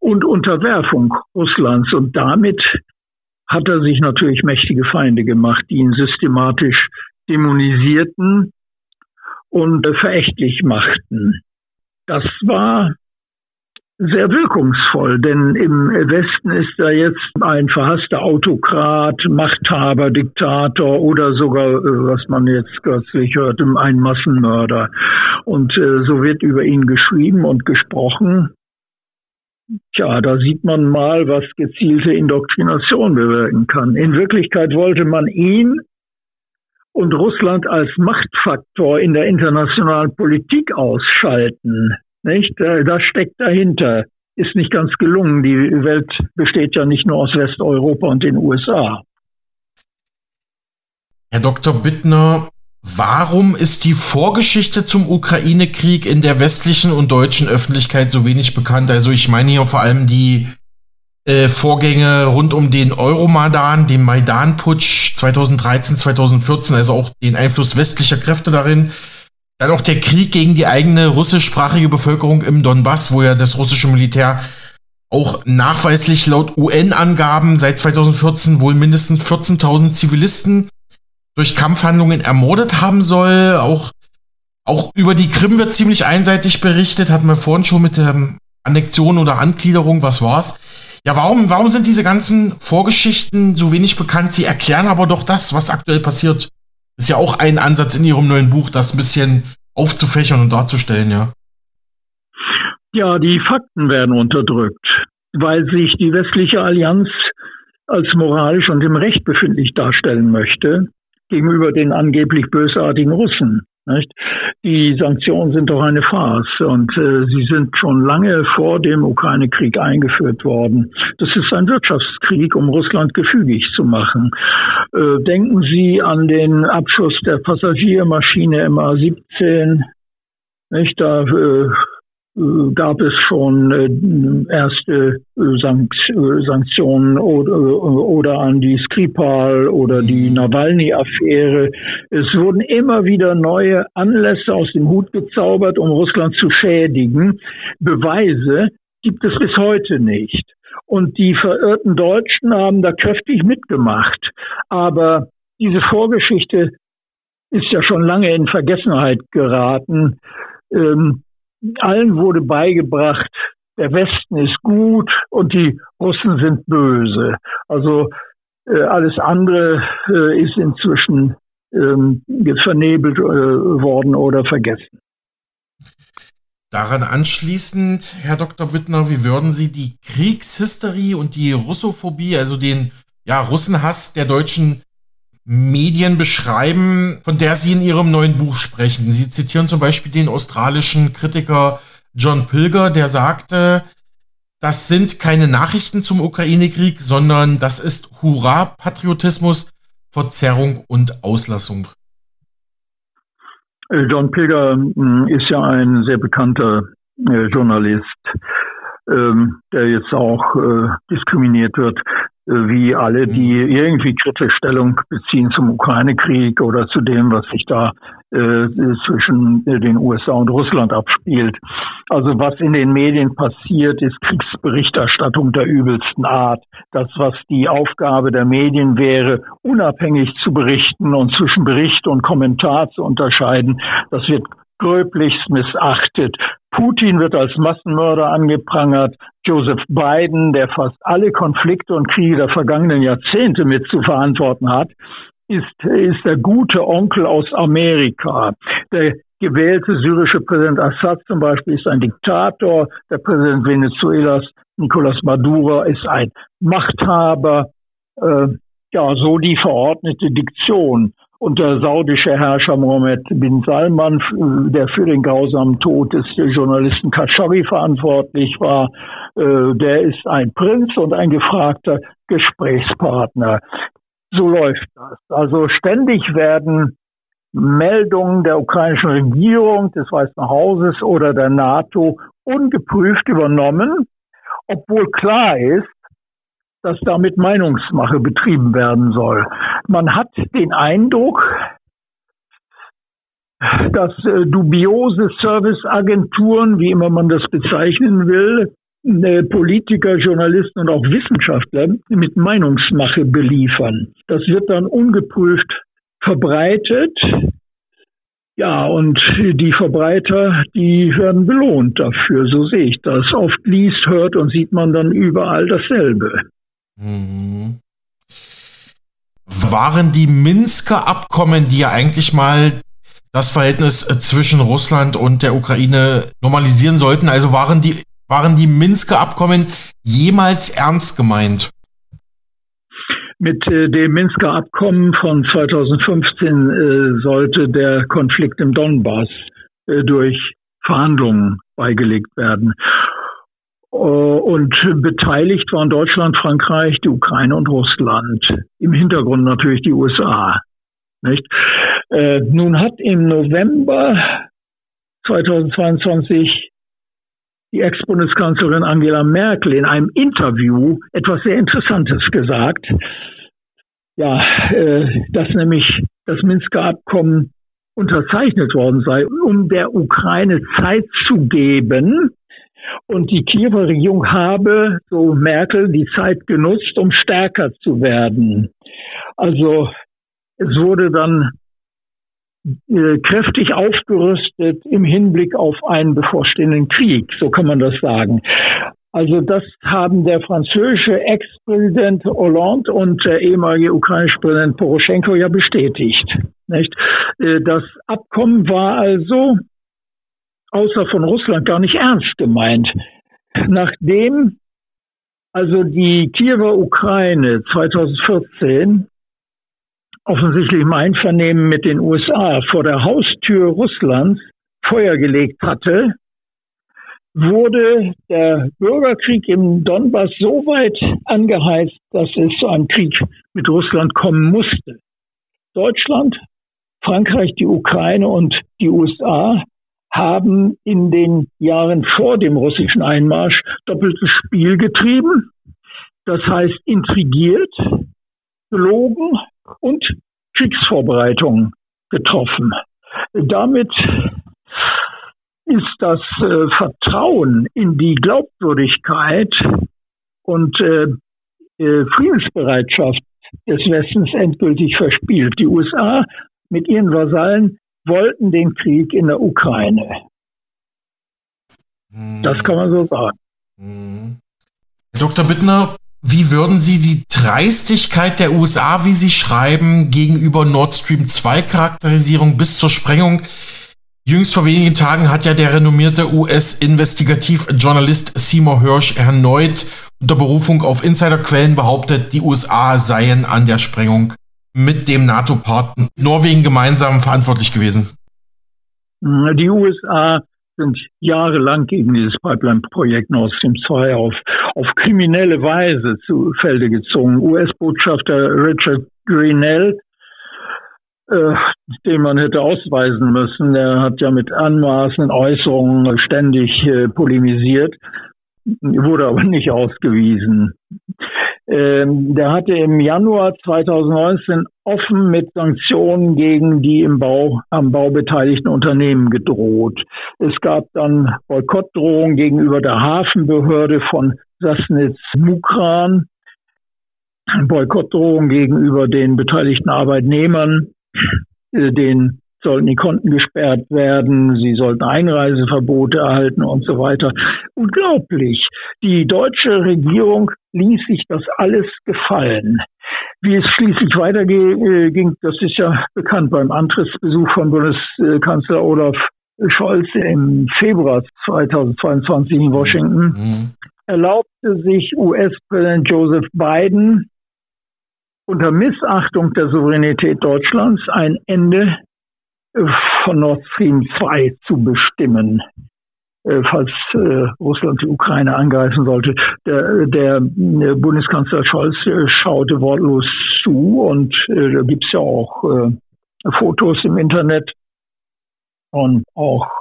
und Unterwerfung Russlands. Und damit hat er sich natürlich mächtige Feinde gemacht, die ihn systematisch dämonisierten und äh, verächtlich machten. Das war sehr wirkungsvoll, denn im Westen ist er jetzt ein verhasster Autokrat, Machthaber, Diktator oder sogar, äh, was man jetzt kürzlich hört, ein Massenmörder. Und äh, so wird über ihn geschrieben und gesprochen. Tja, da sieht man mal, was gezielte Indoktrination bewirken kann. In Wirklichkeit wollte man ihn und Russland als Machtfaktor in der internationalen Politik ausschalten. Nicht? Das steckt dahinter. Ist nicht ganz gelungen. Die Welt besteht ja nicht nur aus Westeuropa und den USA. Herr Dr. Bittner, warum ist die Vorgeschichte zum Ukraine-Krieg in der westlichen und deutschen Öffentlichkeit so wenig bekannt? Also ich meine hier vor allem die äh, Vorgänge rund um den Euromaidan, den Maidan-Putsch 2013, 2014, also auch den Einfluss westlicher Kräfte darin. Dann auch der Krieg gegen die eigene russischsprachige Bevölkerung im Donbass, wo ja das russische Militär auch nachweislich laut UN-Angaben seit 2014 wohl mindestens 14.000 Zivilisten durch Kampfhandlungen ermordet haben soll. Auch, auch über die Krim wird ziemlich einseitig berichtet, hatten wir vorhin schon mit der Annexion oder Angliederung, was war's. Ja, warum, warum sind diese ganzen Vorgeschichten so wenig bekannt? Sie erklären aber doch das, was aktuell passiert. Ist ja auch ein Ansatz in Ihrem neuen Buch, das ein bisschen aufzufächern und darzustellen, ja. Ja, die Fakten werden unterdrückt, weil sich die westliche Allianz als moralisch und im Recht befindlich darstellen möchte gegenüber den angeblich bösartigen Russen. Nicht? Die Sanktionen sind doch eine Farce und äh, sie sind schon lange vor dem Ukraine-Krieg eingeführt worden. Das ist ein Wirtschaftskrieg, um Russland gefügig zu machen. Äh, denken Sie an den Abschuss der Passagiermaschine MA-17. Nicht? Da äh, gab es schon äh, erste äh, Sanktionen oder, oder an die Skripal oder die Nawalny-Affäre. Es wurden immer wieder neue Anlässe aus dem Hut gezaubert, um Russland zu schädigen. Beweise gibt es bis heute nicht. Und die verirrten Deutschen haben da kräftig mitgemacht. Aber diese Vorgeschichte ist ja schon lange in Vergessenheit geraten. Ähm, allen wurde beigebracht, der Westen ist gut und die Russen sind böse. Also äh, alles andere äh, ist inzwischen ähm, vernebelt äh, worden oder vergessen. Daran anschließend, Herr Dr. Bittner, wie würden Sie die Kriegshysterie und die Russophobie, also den ja, Russenhass der deutschen Medien beschreiben, von der Sie in Ihrem neuen Buch sprechen? Sie zitieren zum Beispiel den australischen Kritiker John Pilger, der sagte, das sind keine Nachrichten zum Ukraine-Krieg, sondern das ist Hurra-Patriotismus, Verzerrung und Auslassung. John Pilger hm, ist ja ein sehr bekannter äh, Journalist, ähm, der jetzt auch äh, diskriminiert wird wie alle, die mhm. irgendwie kritische Stellung beziehen zum Ukraine-Krieg oder zu dem, was sich da äh, zwischen den USA und Russland abspielt. Also was in den Medien passiert, ist Kriegsberichterstattung der übelsten Art. Das, was die Aufgabe der Medien wäre, unabhängig zu berichten und zwischen Bericht und Kommentar zu unterscheiden, das wird gröblichst missachtet. Putin wird als Massenmörder angeprangert. Joseph Biden, der fast alle Konflikte und Kriege der vergangenen Jahrzehnte mit zu verantworten hat, ist, ist der gute Onkel aus Amerika. Der gewählte syrische Präsident Assad zum Beispiel ist ein Diktator. Der Präsident Venezuelas, Nicolas Maduro, ist ein Machthaber. Äh, ja, so die verordnete Diktion. Und der saudische Herrscher Mohammed bin Salman, der für den grausamen Tod des Journalisten Khashoggi verantwortlich war, äh, der ist ein Prinz und ein gefragter Gesprächspartner. So läuft das. Also ständig werden Meldungen der ukrainischen Regierung, des Weißen Hauses oder der NATO ungeprüft übernommen, obwohl klar ist, dass damit Meinungsmache betrieben werden soll. Man hat den Eindruck, dass äh, dubiose Serviceagenturen, wie immer man das bezeichnen will, äh, Politiker, Journalisten und auch Wissenschaftler mit Meinungsmache beliefern. Das wird dann ungeprüft verbreitet. Ja, und die Verbreiter, die werden belohnt dafür, so sehe ich das. Oft liest, hört und sieht man dann überall dasselbe. Mhm. Waren die Minsker Abkommen, die ja eigentlich mal das Verhältnis äh, zwischen Russland und der Ukraine normalisieren sollten, also waren die, waren die Minsker Abkommen jemals ernst gemeint? Mit äh, dem Minsker Abkommen von 2015 äh, sollte der Konflikt im Donbass äh, durch Verhandlungen beigelegt werden. Äh, und beteiligt waren Deutschland, Frankreich, die Ukraine und Russland. Im Hintergrund natürlich die USA. Nicht? Äh, nun hat im November 2022 die Ex-Bundeskanzlerin Angela Merkel in einem Interview etwas sehr Interessantes gesagt. Ja, äh, dass nämlich das Minsker Abkommen unterzeichnet worden sei, um der Ukraine Zeit zu geben, und die Kiewer Regierung habe, so Merkel, die Zeit genutzt, um stärker zu werden. Also es wurde dann äh, kräftig aufgerüstet im Hinblick auf einen bevorstehenden Krieg, so kann man das sagen. Also das haben der französische Ex-Präsident Hollande und der ehemalige ukrainische Präsident Poroschenko ja bestätigt. Nicht? Äh, das Abkommen war also außer von Russland gar nicht ernst gemeint. Nachdem also die Kiewer Ukraine 2014 offensichtlich im Einvernehmen mit den USA vor der Haustür Russlands Feuer gelegt hatte, wurde der Bürgerkrieg im Donbass so weit angeheizt, dass es zu einem Krieg mit Russland kommen musste. Deutschland, Frankreich, die Ukraine und die USA haben in den Jahren vor dem russischen Einmarsch doppeltes Spiel getrieben. Das heißt intrigiert, gelogen und Kriegsvorbereitungen getroffen. Damit ist das äh, Vertrauen in die Glaubwürdigkeit und äh, äh, Friedensbereitschaft des Westens endgültig verspielt. Die USA mit ihren Vasallen wollten den Krieg in der Ukraine. Das kann man so sagen. Hm. Dr. Bittner, wie würden Sie die Dreistigkeit der USA, wie Sie schreiben, gegenüber Nord Stream 2 Charakterisierung bis zur Sprengung Jüngst vor wenigen Tagen hat ja der renommierte US-Investigativjournalist Seymour Hirsch erneut unter Berufung auf Insiderquellen behauptet, die USA seien an der Sprengung mit dem NATO-Partner Norwegen gemeinsam verantwortlich gewesen. Die USA sind jahrelang gegen dieses Pipeline-Projekt Nord Stream 2 auf, auf kriminelle Weise zu Felde gezogen. US-Botschafter Richard Greenell äh, den man hätte ausweisen müssen. Der hat ja mit anmaßenden Äußerungen ständig äh, polemisiert, wurde aber nicht ausgewiesen. Ähm, der hatte im Januar 2019 offen mit Sanktionen gegen die im Bau, am Bau beteiligten Unternehmen gedroht. Es gab dann Boykottdrohungen gegenüber der Hafenbehörde von Sassnitz Mukran, Boykottdrohungen gegenüber den beteiligten Arbeitnehmern äh, den sollten die Konten gesperrt werden, sie sollten Einreiseverbote erhalten und so weiter. Unglaublich. Die deutsche Regierung ließ sich das alles gefallen. Wie es schließlich weiterging, äh, das ist ja bekannt beim Antrittsbesuch von Bundeskanzler Olaf Scholz im Februar 2022 in Washington, mhm. erlaubte sich US-Präsident Joseph Biden unter Missachtung der Souveränität Deutschlands ein Ende von Nord Stream 2 zu bestimmen, äh, falls äh, Russland die Ukraine angreifen sollte. Der, der Bundeskanzler Scholz schaute wortlos zu und da gibt es ja auch Fotos im Internet und auch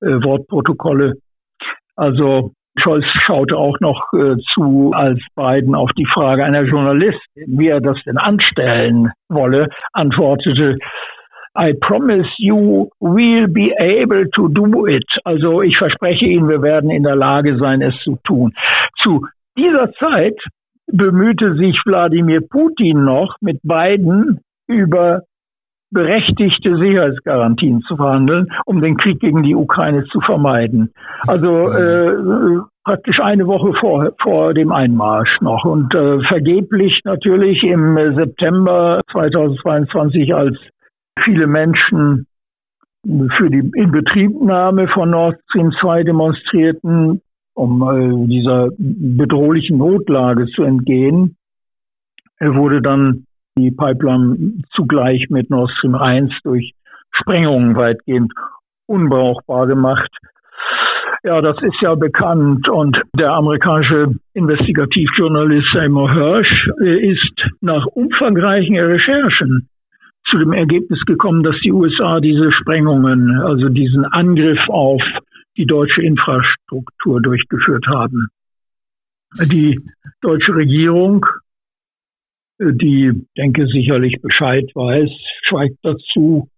Wortprotokolle. Also Scholz schaute auch noch äh, zu, als Biden auf die Frage einer Journalistin, wie er das denn anstellen wolle, antwortete, I promise you we'll be able to do it. Also ich verspreche Ihnen, wir werden in der Lage sein, es zu tun. Zu dieser Zeit bemühte sich Wladimir Putin noch mit Biden über berechtigte Sicherheitsgarantien zu verhandeln, um den Krieg gegen die Ukraine zu vermeiden. Also äh, praktisch eine Woche vor, vor dem Einmarsch noch und äh, vergeblich natürlich im September 2022, als viele Menschen für die Inbetriebnahme von Nord Stream 2 demonstrierten, um äh, dieser bedrohlichen Notlage zu entgehen, wurde dann die Pipeline zugleich mit Nord Stream 1 durch Sprengungen weitgehend unbrauchbar gemacht. Ja, das ist ja bekannt und der amerikanische Investigativjournalist Seymour Hirsch äh, ist nach umfangreichen Recherchen zu dem Ergebnis gekommen, dass die USA diese Sprengungen, also diesen Angriff auf die deutsche Infrastruktur durchgeführt haben. Die deutsche Regierung die, denke sicherlich Bescheid weiß, schweigt dazu.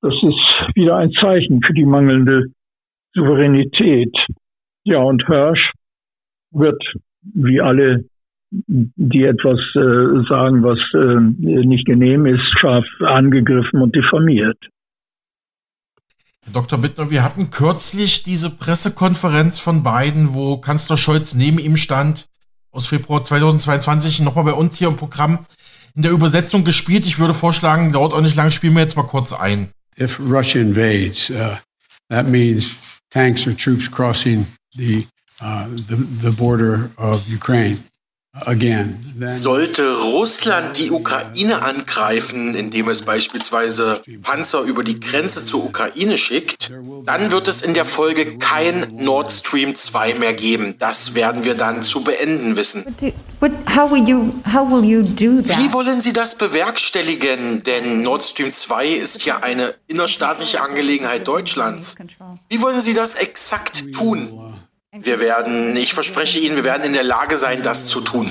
Das ist wieder ein Zeichen für die mangelnde Souveränität. Ja, und Hirsch wird, wie alle, die etwas äh, sagen, was äh, nicht genehm ist, scharf angegriffen und diffamiert. Herr Dr. Bittner, wir hatten kürzlich diese Pressekonferenz von Biden, wo Kanzler Scholz neben ihm stand aus Februar 2022 nochmal bei uns hier im Programm in der Übersetzung gespielt. Ich würde vorschlagen, dauert auch nicht lange, spielen wir jetzt mal kurz ein. If Russia invades, uh, that means tanks or troops crossing the, uh, the, the border of Ukraine. Sollte Russland die Ukraine angreifen, indem es beispielsweise Panzer über die Grenze zur Ukraine schickt, dann wird es in der Folge kein Nord Stream 2 mehr geben. Das werden wir dann zu beenden wissen. Wie wollen Sie das bewerkstelligen? Denn Nord Stream 2 ist ja eine innerstaatliche Angelegenheit Deutschlands. Wie wollen Sie das exakt tun? Wir werden, ich verspreche Ihnen, wir werden in der Lage sein, das zu tun.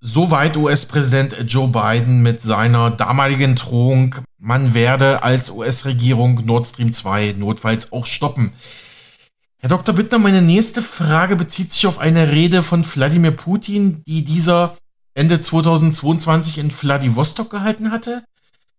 Soweit US-Präsident Joe Biden mit seiner damaligen Drohung, man werde als US-Regierung Nord Stream 2 notfalls auch stoppen. Herr Dr. Bittner, meine nächste Frage bezieht sich auf eine Rede von Wladimir Putin, die dieser Ende 2022 in Vladivostok gehalten hatte.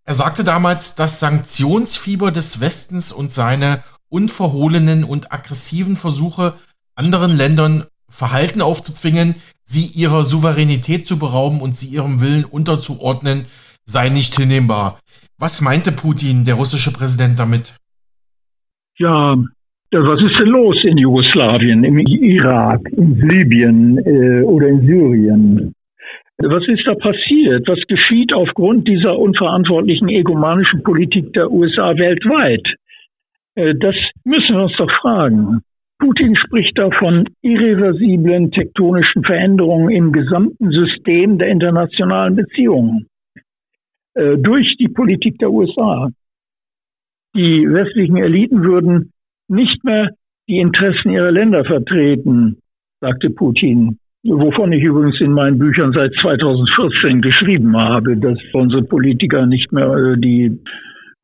Er sagte damals, das Sanktionsfieber des Westens und seine unverhohlenen und aggressiven Versuche, anderen Ländern Verhalten aufzuzwingen, sie ihrer Souveränität zu berauben und sie ihrem Willen unterzuordnen, sei nicht hinnehmbar. Was meinte Putin, der russische Präsident, damit? Ja, was ist denn los in Jugoslawien, im Irak, in Libyen äh, oder in Syrien? Was ist da passiert? Was geschieht aufgrund dieser unverantwortlichen egomanischen Politik der USA weltweit? Äh, das müssen wir uns doch fragen. Putin spricht da von irreversiblen tektonischen Veränderungen im gesamten System der internationalen Beziehungen äh, durch die Politik der USA. Die westlichen Eliten würden nicht mehr die Interessen ihrer Länder vertreten, sagte Putin. Wovon ich übrigens in meinen Büchern seit 2014 geschrieben habe, dass unsere Politiker nicht mehr äh, die,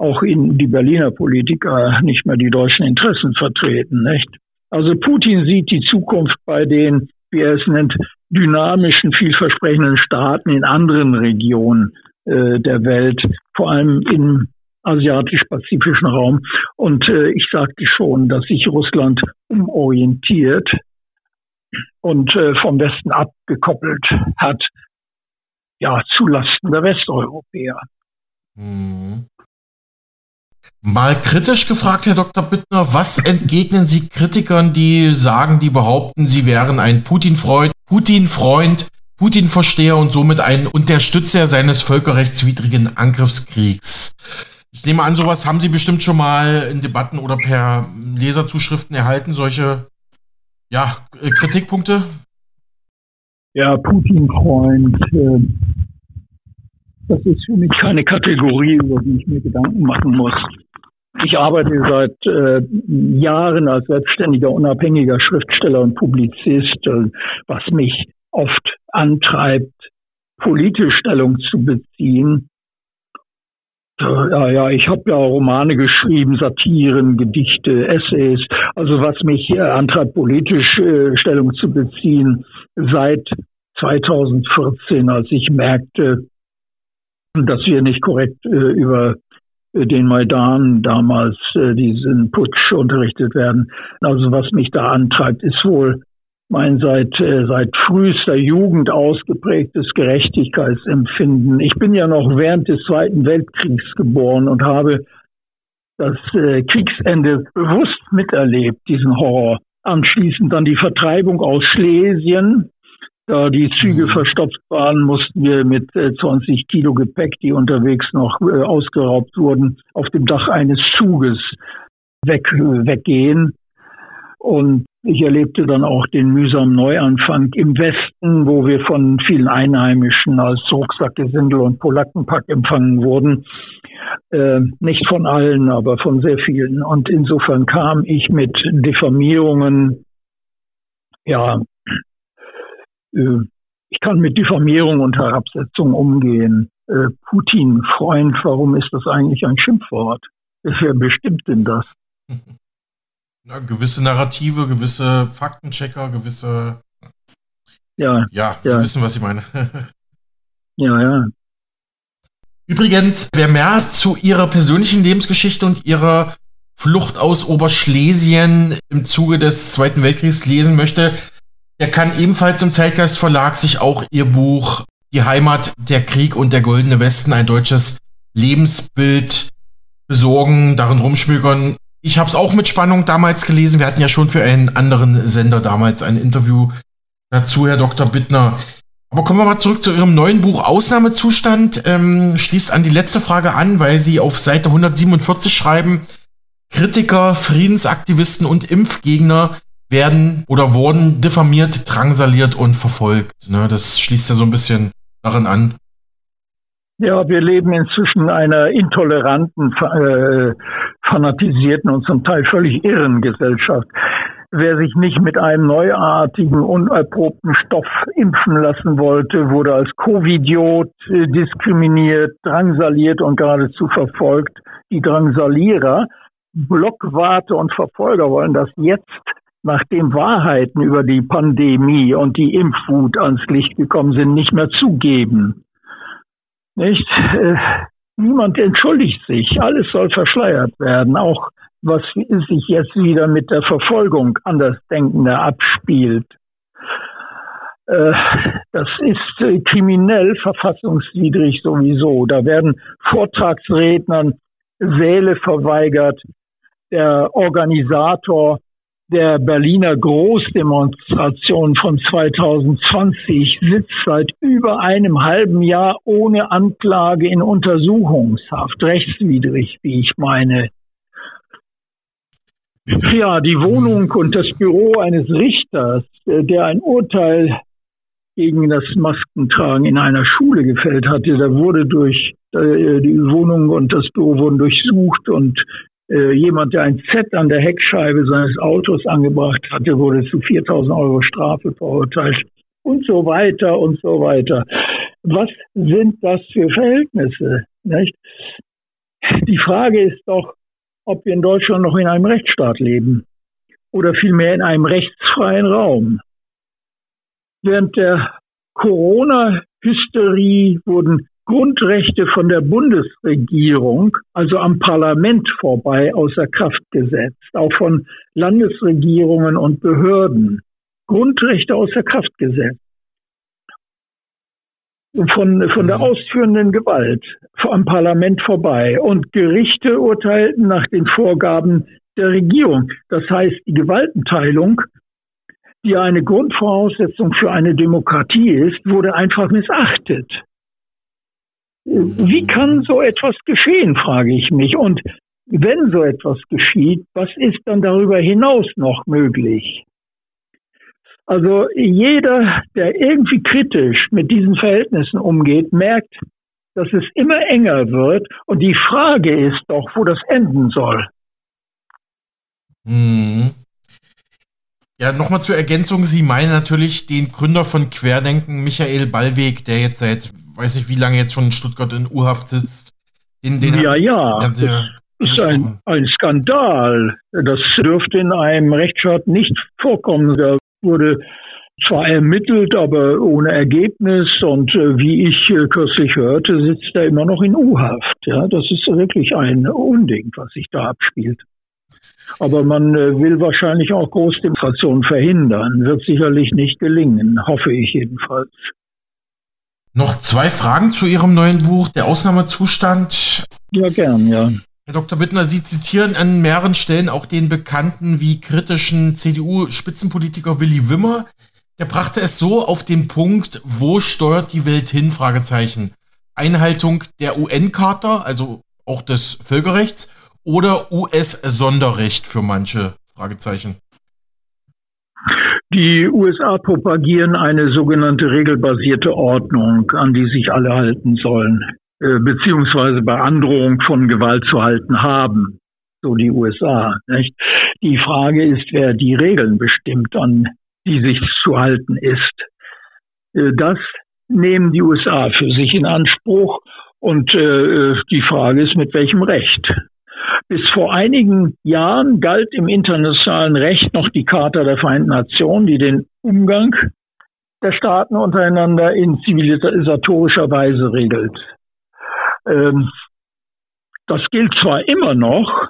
auch in die Berliner Politiker nicht mehr die deutschen Interessen vertreten, nicht? Also Putin sieht die Zukunft bei den, wie er es nennt, dynamischen, vielversprechenden Staaten in anderen Regionen äh, der Welt, vor allem im asiatisch-pazifischen Raum. Und äh, ich sagte schon, dass sich Russland umorientiert und äh, vom Westen abgekoppelt hat, ja, zulasten der Westeuropäer. Mhm. Mal kritisch gefragt, Herr Dr. Bittner, was entgegnen Sie Kritikern, die sagen, die behaupten, sie wären ein Putin-Freund, Putin-Freund, Putin-Versteher und somit ein Unterstützer seines völkerrechtswidrigen Angriffskriegs? Ich nehme an, sowas haben Sie bestimmt schon mal in Debatten oder per Leserzuschriften erhalten, solche ja, Kritikpunkte? Ja, Putin-Freund, äh, das ist für mich keine Kategorie, über die ich mir Gedanken machen muss. Ich arbeite seit äh, Jahren als selbstständiger, unabhängiger Schriftsteller und Publizist, äh, was mich oft antreibt, politisch Stellung zu beziehen. Ja, ja, ich habe ja Romane geschrieben, Satiren, Gedichte, Essays. Also was mich äh, antreibt, politisch äh, Stellung zu beziehen, seit 2014, als ich merkte, dass wir nicht korrekt äh, über äh, den Maidan damals äh, diesen Putsch unterrichtet werden. Also was mich da antreibt, ist wohl mein seit, äh, seit frühester Jugend ausgeprägtes Gerechtigkeitsempfinden. Ich bin ja noch während des Zweiten Weltkriegs geboren und habe das äh, Kriegsende bewusst miterlebt, diesen Horror. Anschließend dann die Vertreibung aus Schlesien, da die Züge mhm. verstopft waren, mussten wir mit äh, 20 Kilo Gepäck, die unterwegs noch äh, ausgeraubt wurden, auf dem Dach eines Zuges weg, weggehen. Und ich erlebte dann auch den mühsamen Neuanfang im Westen, wo wir von vielen Einheimischen als Rucksackgesindel und Polackenpack empfangen wurden. Äh, nicht von allen, aber von sehr vielen. Und insofern kam ich mit Diffamierungen ja, äh, ich kann mit Diffamierung und Herabsetzung umgehen. Äh, Putin, Freund, warum ist das eigentlich ein Schimpfwort? Wer bestimmt denn das? Na, gewisse Narrative, gewisse Faktenchecker, gewisse. Ja. Ja, Sie ja. wissen, was ich meine. ja, ja. Übrigens, wer mehr zu Ihrer persönlichen Lebensgeschichte und Ihrer Flucht aus Oberschlesien im Zuge des Zweiten Weltkriegs lesen möchte, er kann ebenfalls im Zeitgeist Verlag sich auch ihr Buch Die Heimat, der Krieg und der Goldene Westen, ein deutsches Lebensbild besorgen, darin rumschmökern. Ich habe es auch mit Spannung damals gelesen. Wir hatten ja schon für einen anderen Sender damals ein Interview dazu, Herr Dr. Bittner. Aber kommen wir mal zurück zu Ihrem neuen Buch Ausnahmezustand. Ähm, schließt an die letzte Frage an, weil Sie auf Seite 147 schreiben, Kritiker, Friedensaktivisten und Impfgegner werden oder wurden diffamiert, drangsaliert und verfolgt. Ne, das schließt ja so ein bisschen darin an. Ja, wir leben inzwischen einer intoleranten, äh, fanatisierten und zum Teil völlig irren Gesellschaft. Wer sich nicht mit einem neuartigen, unerprobten Stoff impfen lassen wollte, wurde als Covidiot äh, diskriminiert, drangsaliert und geradezu verfolgt. Die Drangsalierer, Blockwarte und Verfolger wollen das jetzt nachdem Wahrheiten über die Pandemie und die Impfwut ans Licht gekommen sind, nicht mehr zugeben. Nicht? Äh, niemand entschuldigt sich. Alles soll verschleiert werden. Auch was sich jetzt wieder mit der Verfolgung Andersdenkender abspielt. Äh, das ist äh, kriminell verfassungswidrig sowieso. Da werden Vortragsrednern Säle verweigert. Der Organisator der Berliner Großdemonstration von 2020 sitzt seit über einem halben Jahr ohne Anklage in Untersuchungshaft, rechtswidrig, wie ich meine. Ja, die Wohnung und das Büro eines Richters, äh, der ein Urteil gegen das Maskentragen in einer Schule gefällt hatte, da wurde durch äh, die Wohnung und das Büro wurden durchsucht und jemand, der ein Z an der Heckscheibe seines Autos angebracht hatte, wurde zu 4000 Euro Strafe verurteilt und so weiter und so weiter. Was sind das für Verhältnisse? Nicht? Die Frage ist doch, ob wir in Deutschland noch in einem Rechtsstaat leben oder vielmehr in einem rechtsfreien Raum. Während der Corona-Hysterie wurden Grundrechte von der Bundesregierung, also am Parlament vorbei, außer Kraft gesetzt, auch von Landesregierungen und Behörden. Grundrechte außer Kraft gesetzt. Von, von der mhm. ausführenden Gewalt am Parlament vorbei. Und Gerichte urteilten nach den Vorgaben der Regierung. Das heißt, die Gewaltenteilung, die eine Grundvoraussetzung für eine Demokratie ist, wurde einfach missachtet. Wie kann so etwas geschehen, frage ich mich. Und wenn so etwas geschieht, was ist dann darüber hinaus noch möglich? Also jeder, der irgendwie kritisch mit diesen Verhältnissen umgeht, merkt, dass es immer enger wird. Und die Frage ist doch, wo das enden soll. Mhm. Ja, nochmal zur Ergänzung. Sie meinen natürlich den Gründer von Querdenken, Michael Ballweg, der jetzt seit weiß nicht, wie lange jetzt schon in Stuttgart in U-Haft sitzt. In den ja, ja. Das ist ein, ein Skandal. Das dürfte in einem Rechtsstaat nicht vorkommen. Da wurde zwar ermittelt, aber ohne Ergebnis. Und äh, wie ich äh, kürzlich hörte, sitzt er immer noch in U-Haft. Ja, das ist wirklich ein Unding, was sich da abspielt. Aber man äh, will wahrscheinlich auch Großdemonstrationen verhindern. Wird sicherlich nicht gelingen, hoffe ich jedenfalls. Noch zwei Fragen zu Ihrem neuen Buch, Der Ausnahmezustand. Ja, gern, ja. Herr Dr. Bittner, Sie zitieren an mehreren Stellen auch den bekannten wie kritischen CDU-Spitzenpolitiker Willy Wimmer. Der brachte es so auf den Punkt, wo steuert die Welt hin? Fragezeichen. Einhaltung der UN-Charta, also auch des Völkerrechts, oder US-Sonderrecht für manche? Fragezeichen. Die USA propagieren eine sogenannte regelbasierte Ordnung, an die sich alle halten sollen, äh, beziehungsweise bei Androhung von Gewalt zu halten haben. So die USA. Nicht? Die Frage ist, wer die Regeln bestimmt, an die sich zu halten ist. Äh, das nehmen die USA für sich in Anspruch und äh, die Frage ist, mit welchem Recht. Bis vor einigen Jahren galt im internationalen Recht noch die Charta der Vereinten Nationen, die den Umgang der Staaten untereinander in zivilisatorischer Weise regelt. Ähm, das gilt zwar immer noch,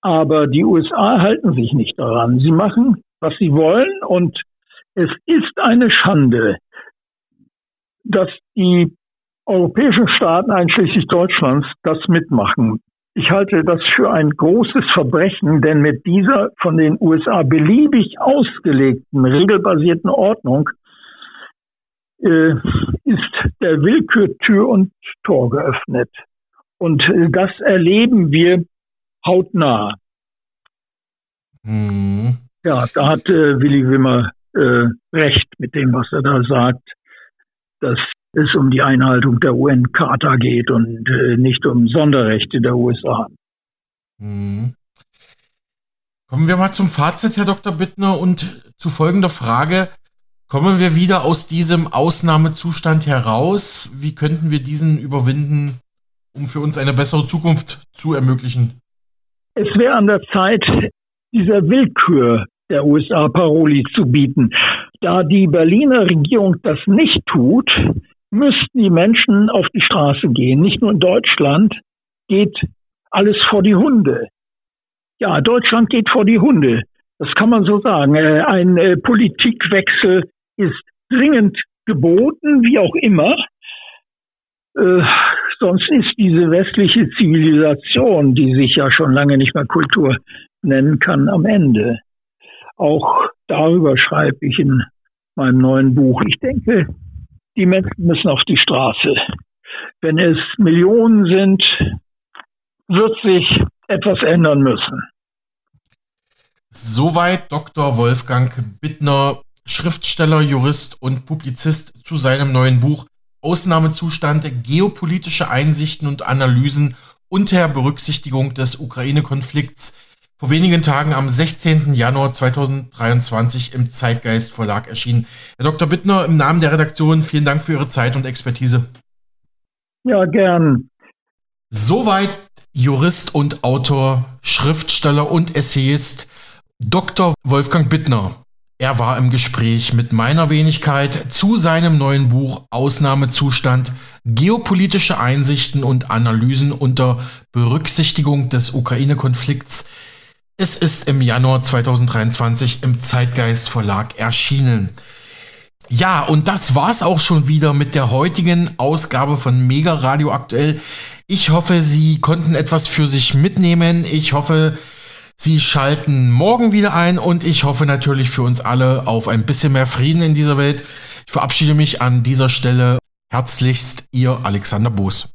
aber die USA halten sich nicht daran. Sie machen, was sie wollen und es ist eine Schande, dass die europäischen Staaten, einschließlich Deutschlands, das mitmachen. Ich halte das für ein großes Verbrechen, denn mit dieser von den USA beliebig ausgelegten, regelbasierten Ordnung äh, ist der Willkür Tür und Tor geöffnet. Und äh, das erleben wir hautnah. Mhm. Ja, da hat äh, Willi Wimmer äh, recht mit dem, was er da sagt, dass es um die Einhaltung der UN-Charta geht und äh, nicht um Sonderrechte der USA. Mhm. Kommen wir mal zum Fazit, Herr Dr. Bittner, und zu folgender Frage. Kommen wir wieder aus diesem Ausnahmezustand heraus? Wie könnten wir diesen überwinden, um für uns eine bessere Zukunft zu ermöglichen? Es wäre an der Zeit, dieser Willkür der USA Paroli zu bieten. Da die Berliner Regierung das nicht tut, müssten die Menschen auf die Straße gehen. Nicht nur in Deutschland geht alles vor die Hunde. Ja, Deutschland geht vor die Hunde. Das kann man so sagen. Äh, ein äh, Politikwechsel ist dringend geboten, wie auch immer. Äh, sonst ist diese westliche Zivilisation, die sich ja schon lange nicht mehr Kultur nennen kann, am Ende. Auch darüber schreibe ich in meinem neuen Buch. Ich denke, die Menschen müssen auf die Straße. Wenn es Millionen sind, wird sich etwas ändern müssen. Soweit Dr. Wolfgang Bittner, Schriftsteller, Jurist und Publizist zu seinem neuen Buch Ausnahmezustand, geopolitische Einsichten und Analysen unter Berücksichtigung des Ukraine-Konflikts vor wenigen Tagen am 16. Januar 2023 im Zeitgeist Verlag erschienen. Herr Dr. Bittner, im Namen der Redaktion vielen Dank für Ihre Zeit und Expertise. Ja, gern. Soweit Jurist und Autor, Schriftsteller und Essayist Dr. Wolfgang Bittner. Er war im Gespräch mit meiner Wenigkeit zu seinem neuen Buch Ausnahmezustand, geopolitische Einsichten und Analysen unter Berücksichtigung des Ukraine-Konflikts. Es ist im Januar 2023 im Zeitgeist Verlag erschienen. Ja, und das war's auch schon wieder mit der heutigen Ausgabe von Mega Radio aktuell. Ich hoffe, Sie konnten etwas für sich mitnehmen. Ich hoffe, Sie schalten morgen wieder ein und ich hoffe natürlich für uns alle auf ein bisschen mehr Frieden in dieser Welt. Ich verabschiede mich an dieser Stelle herzlichst, Ihr Alexander Boos.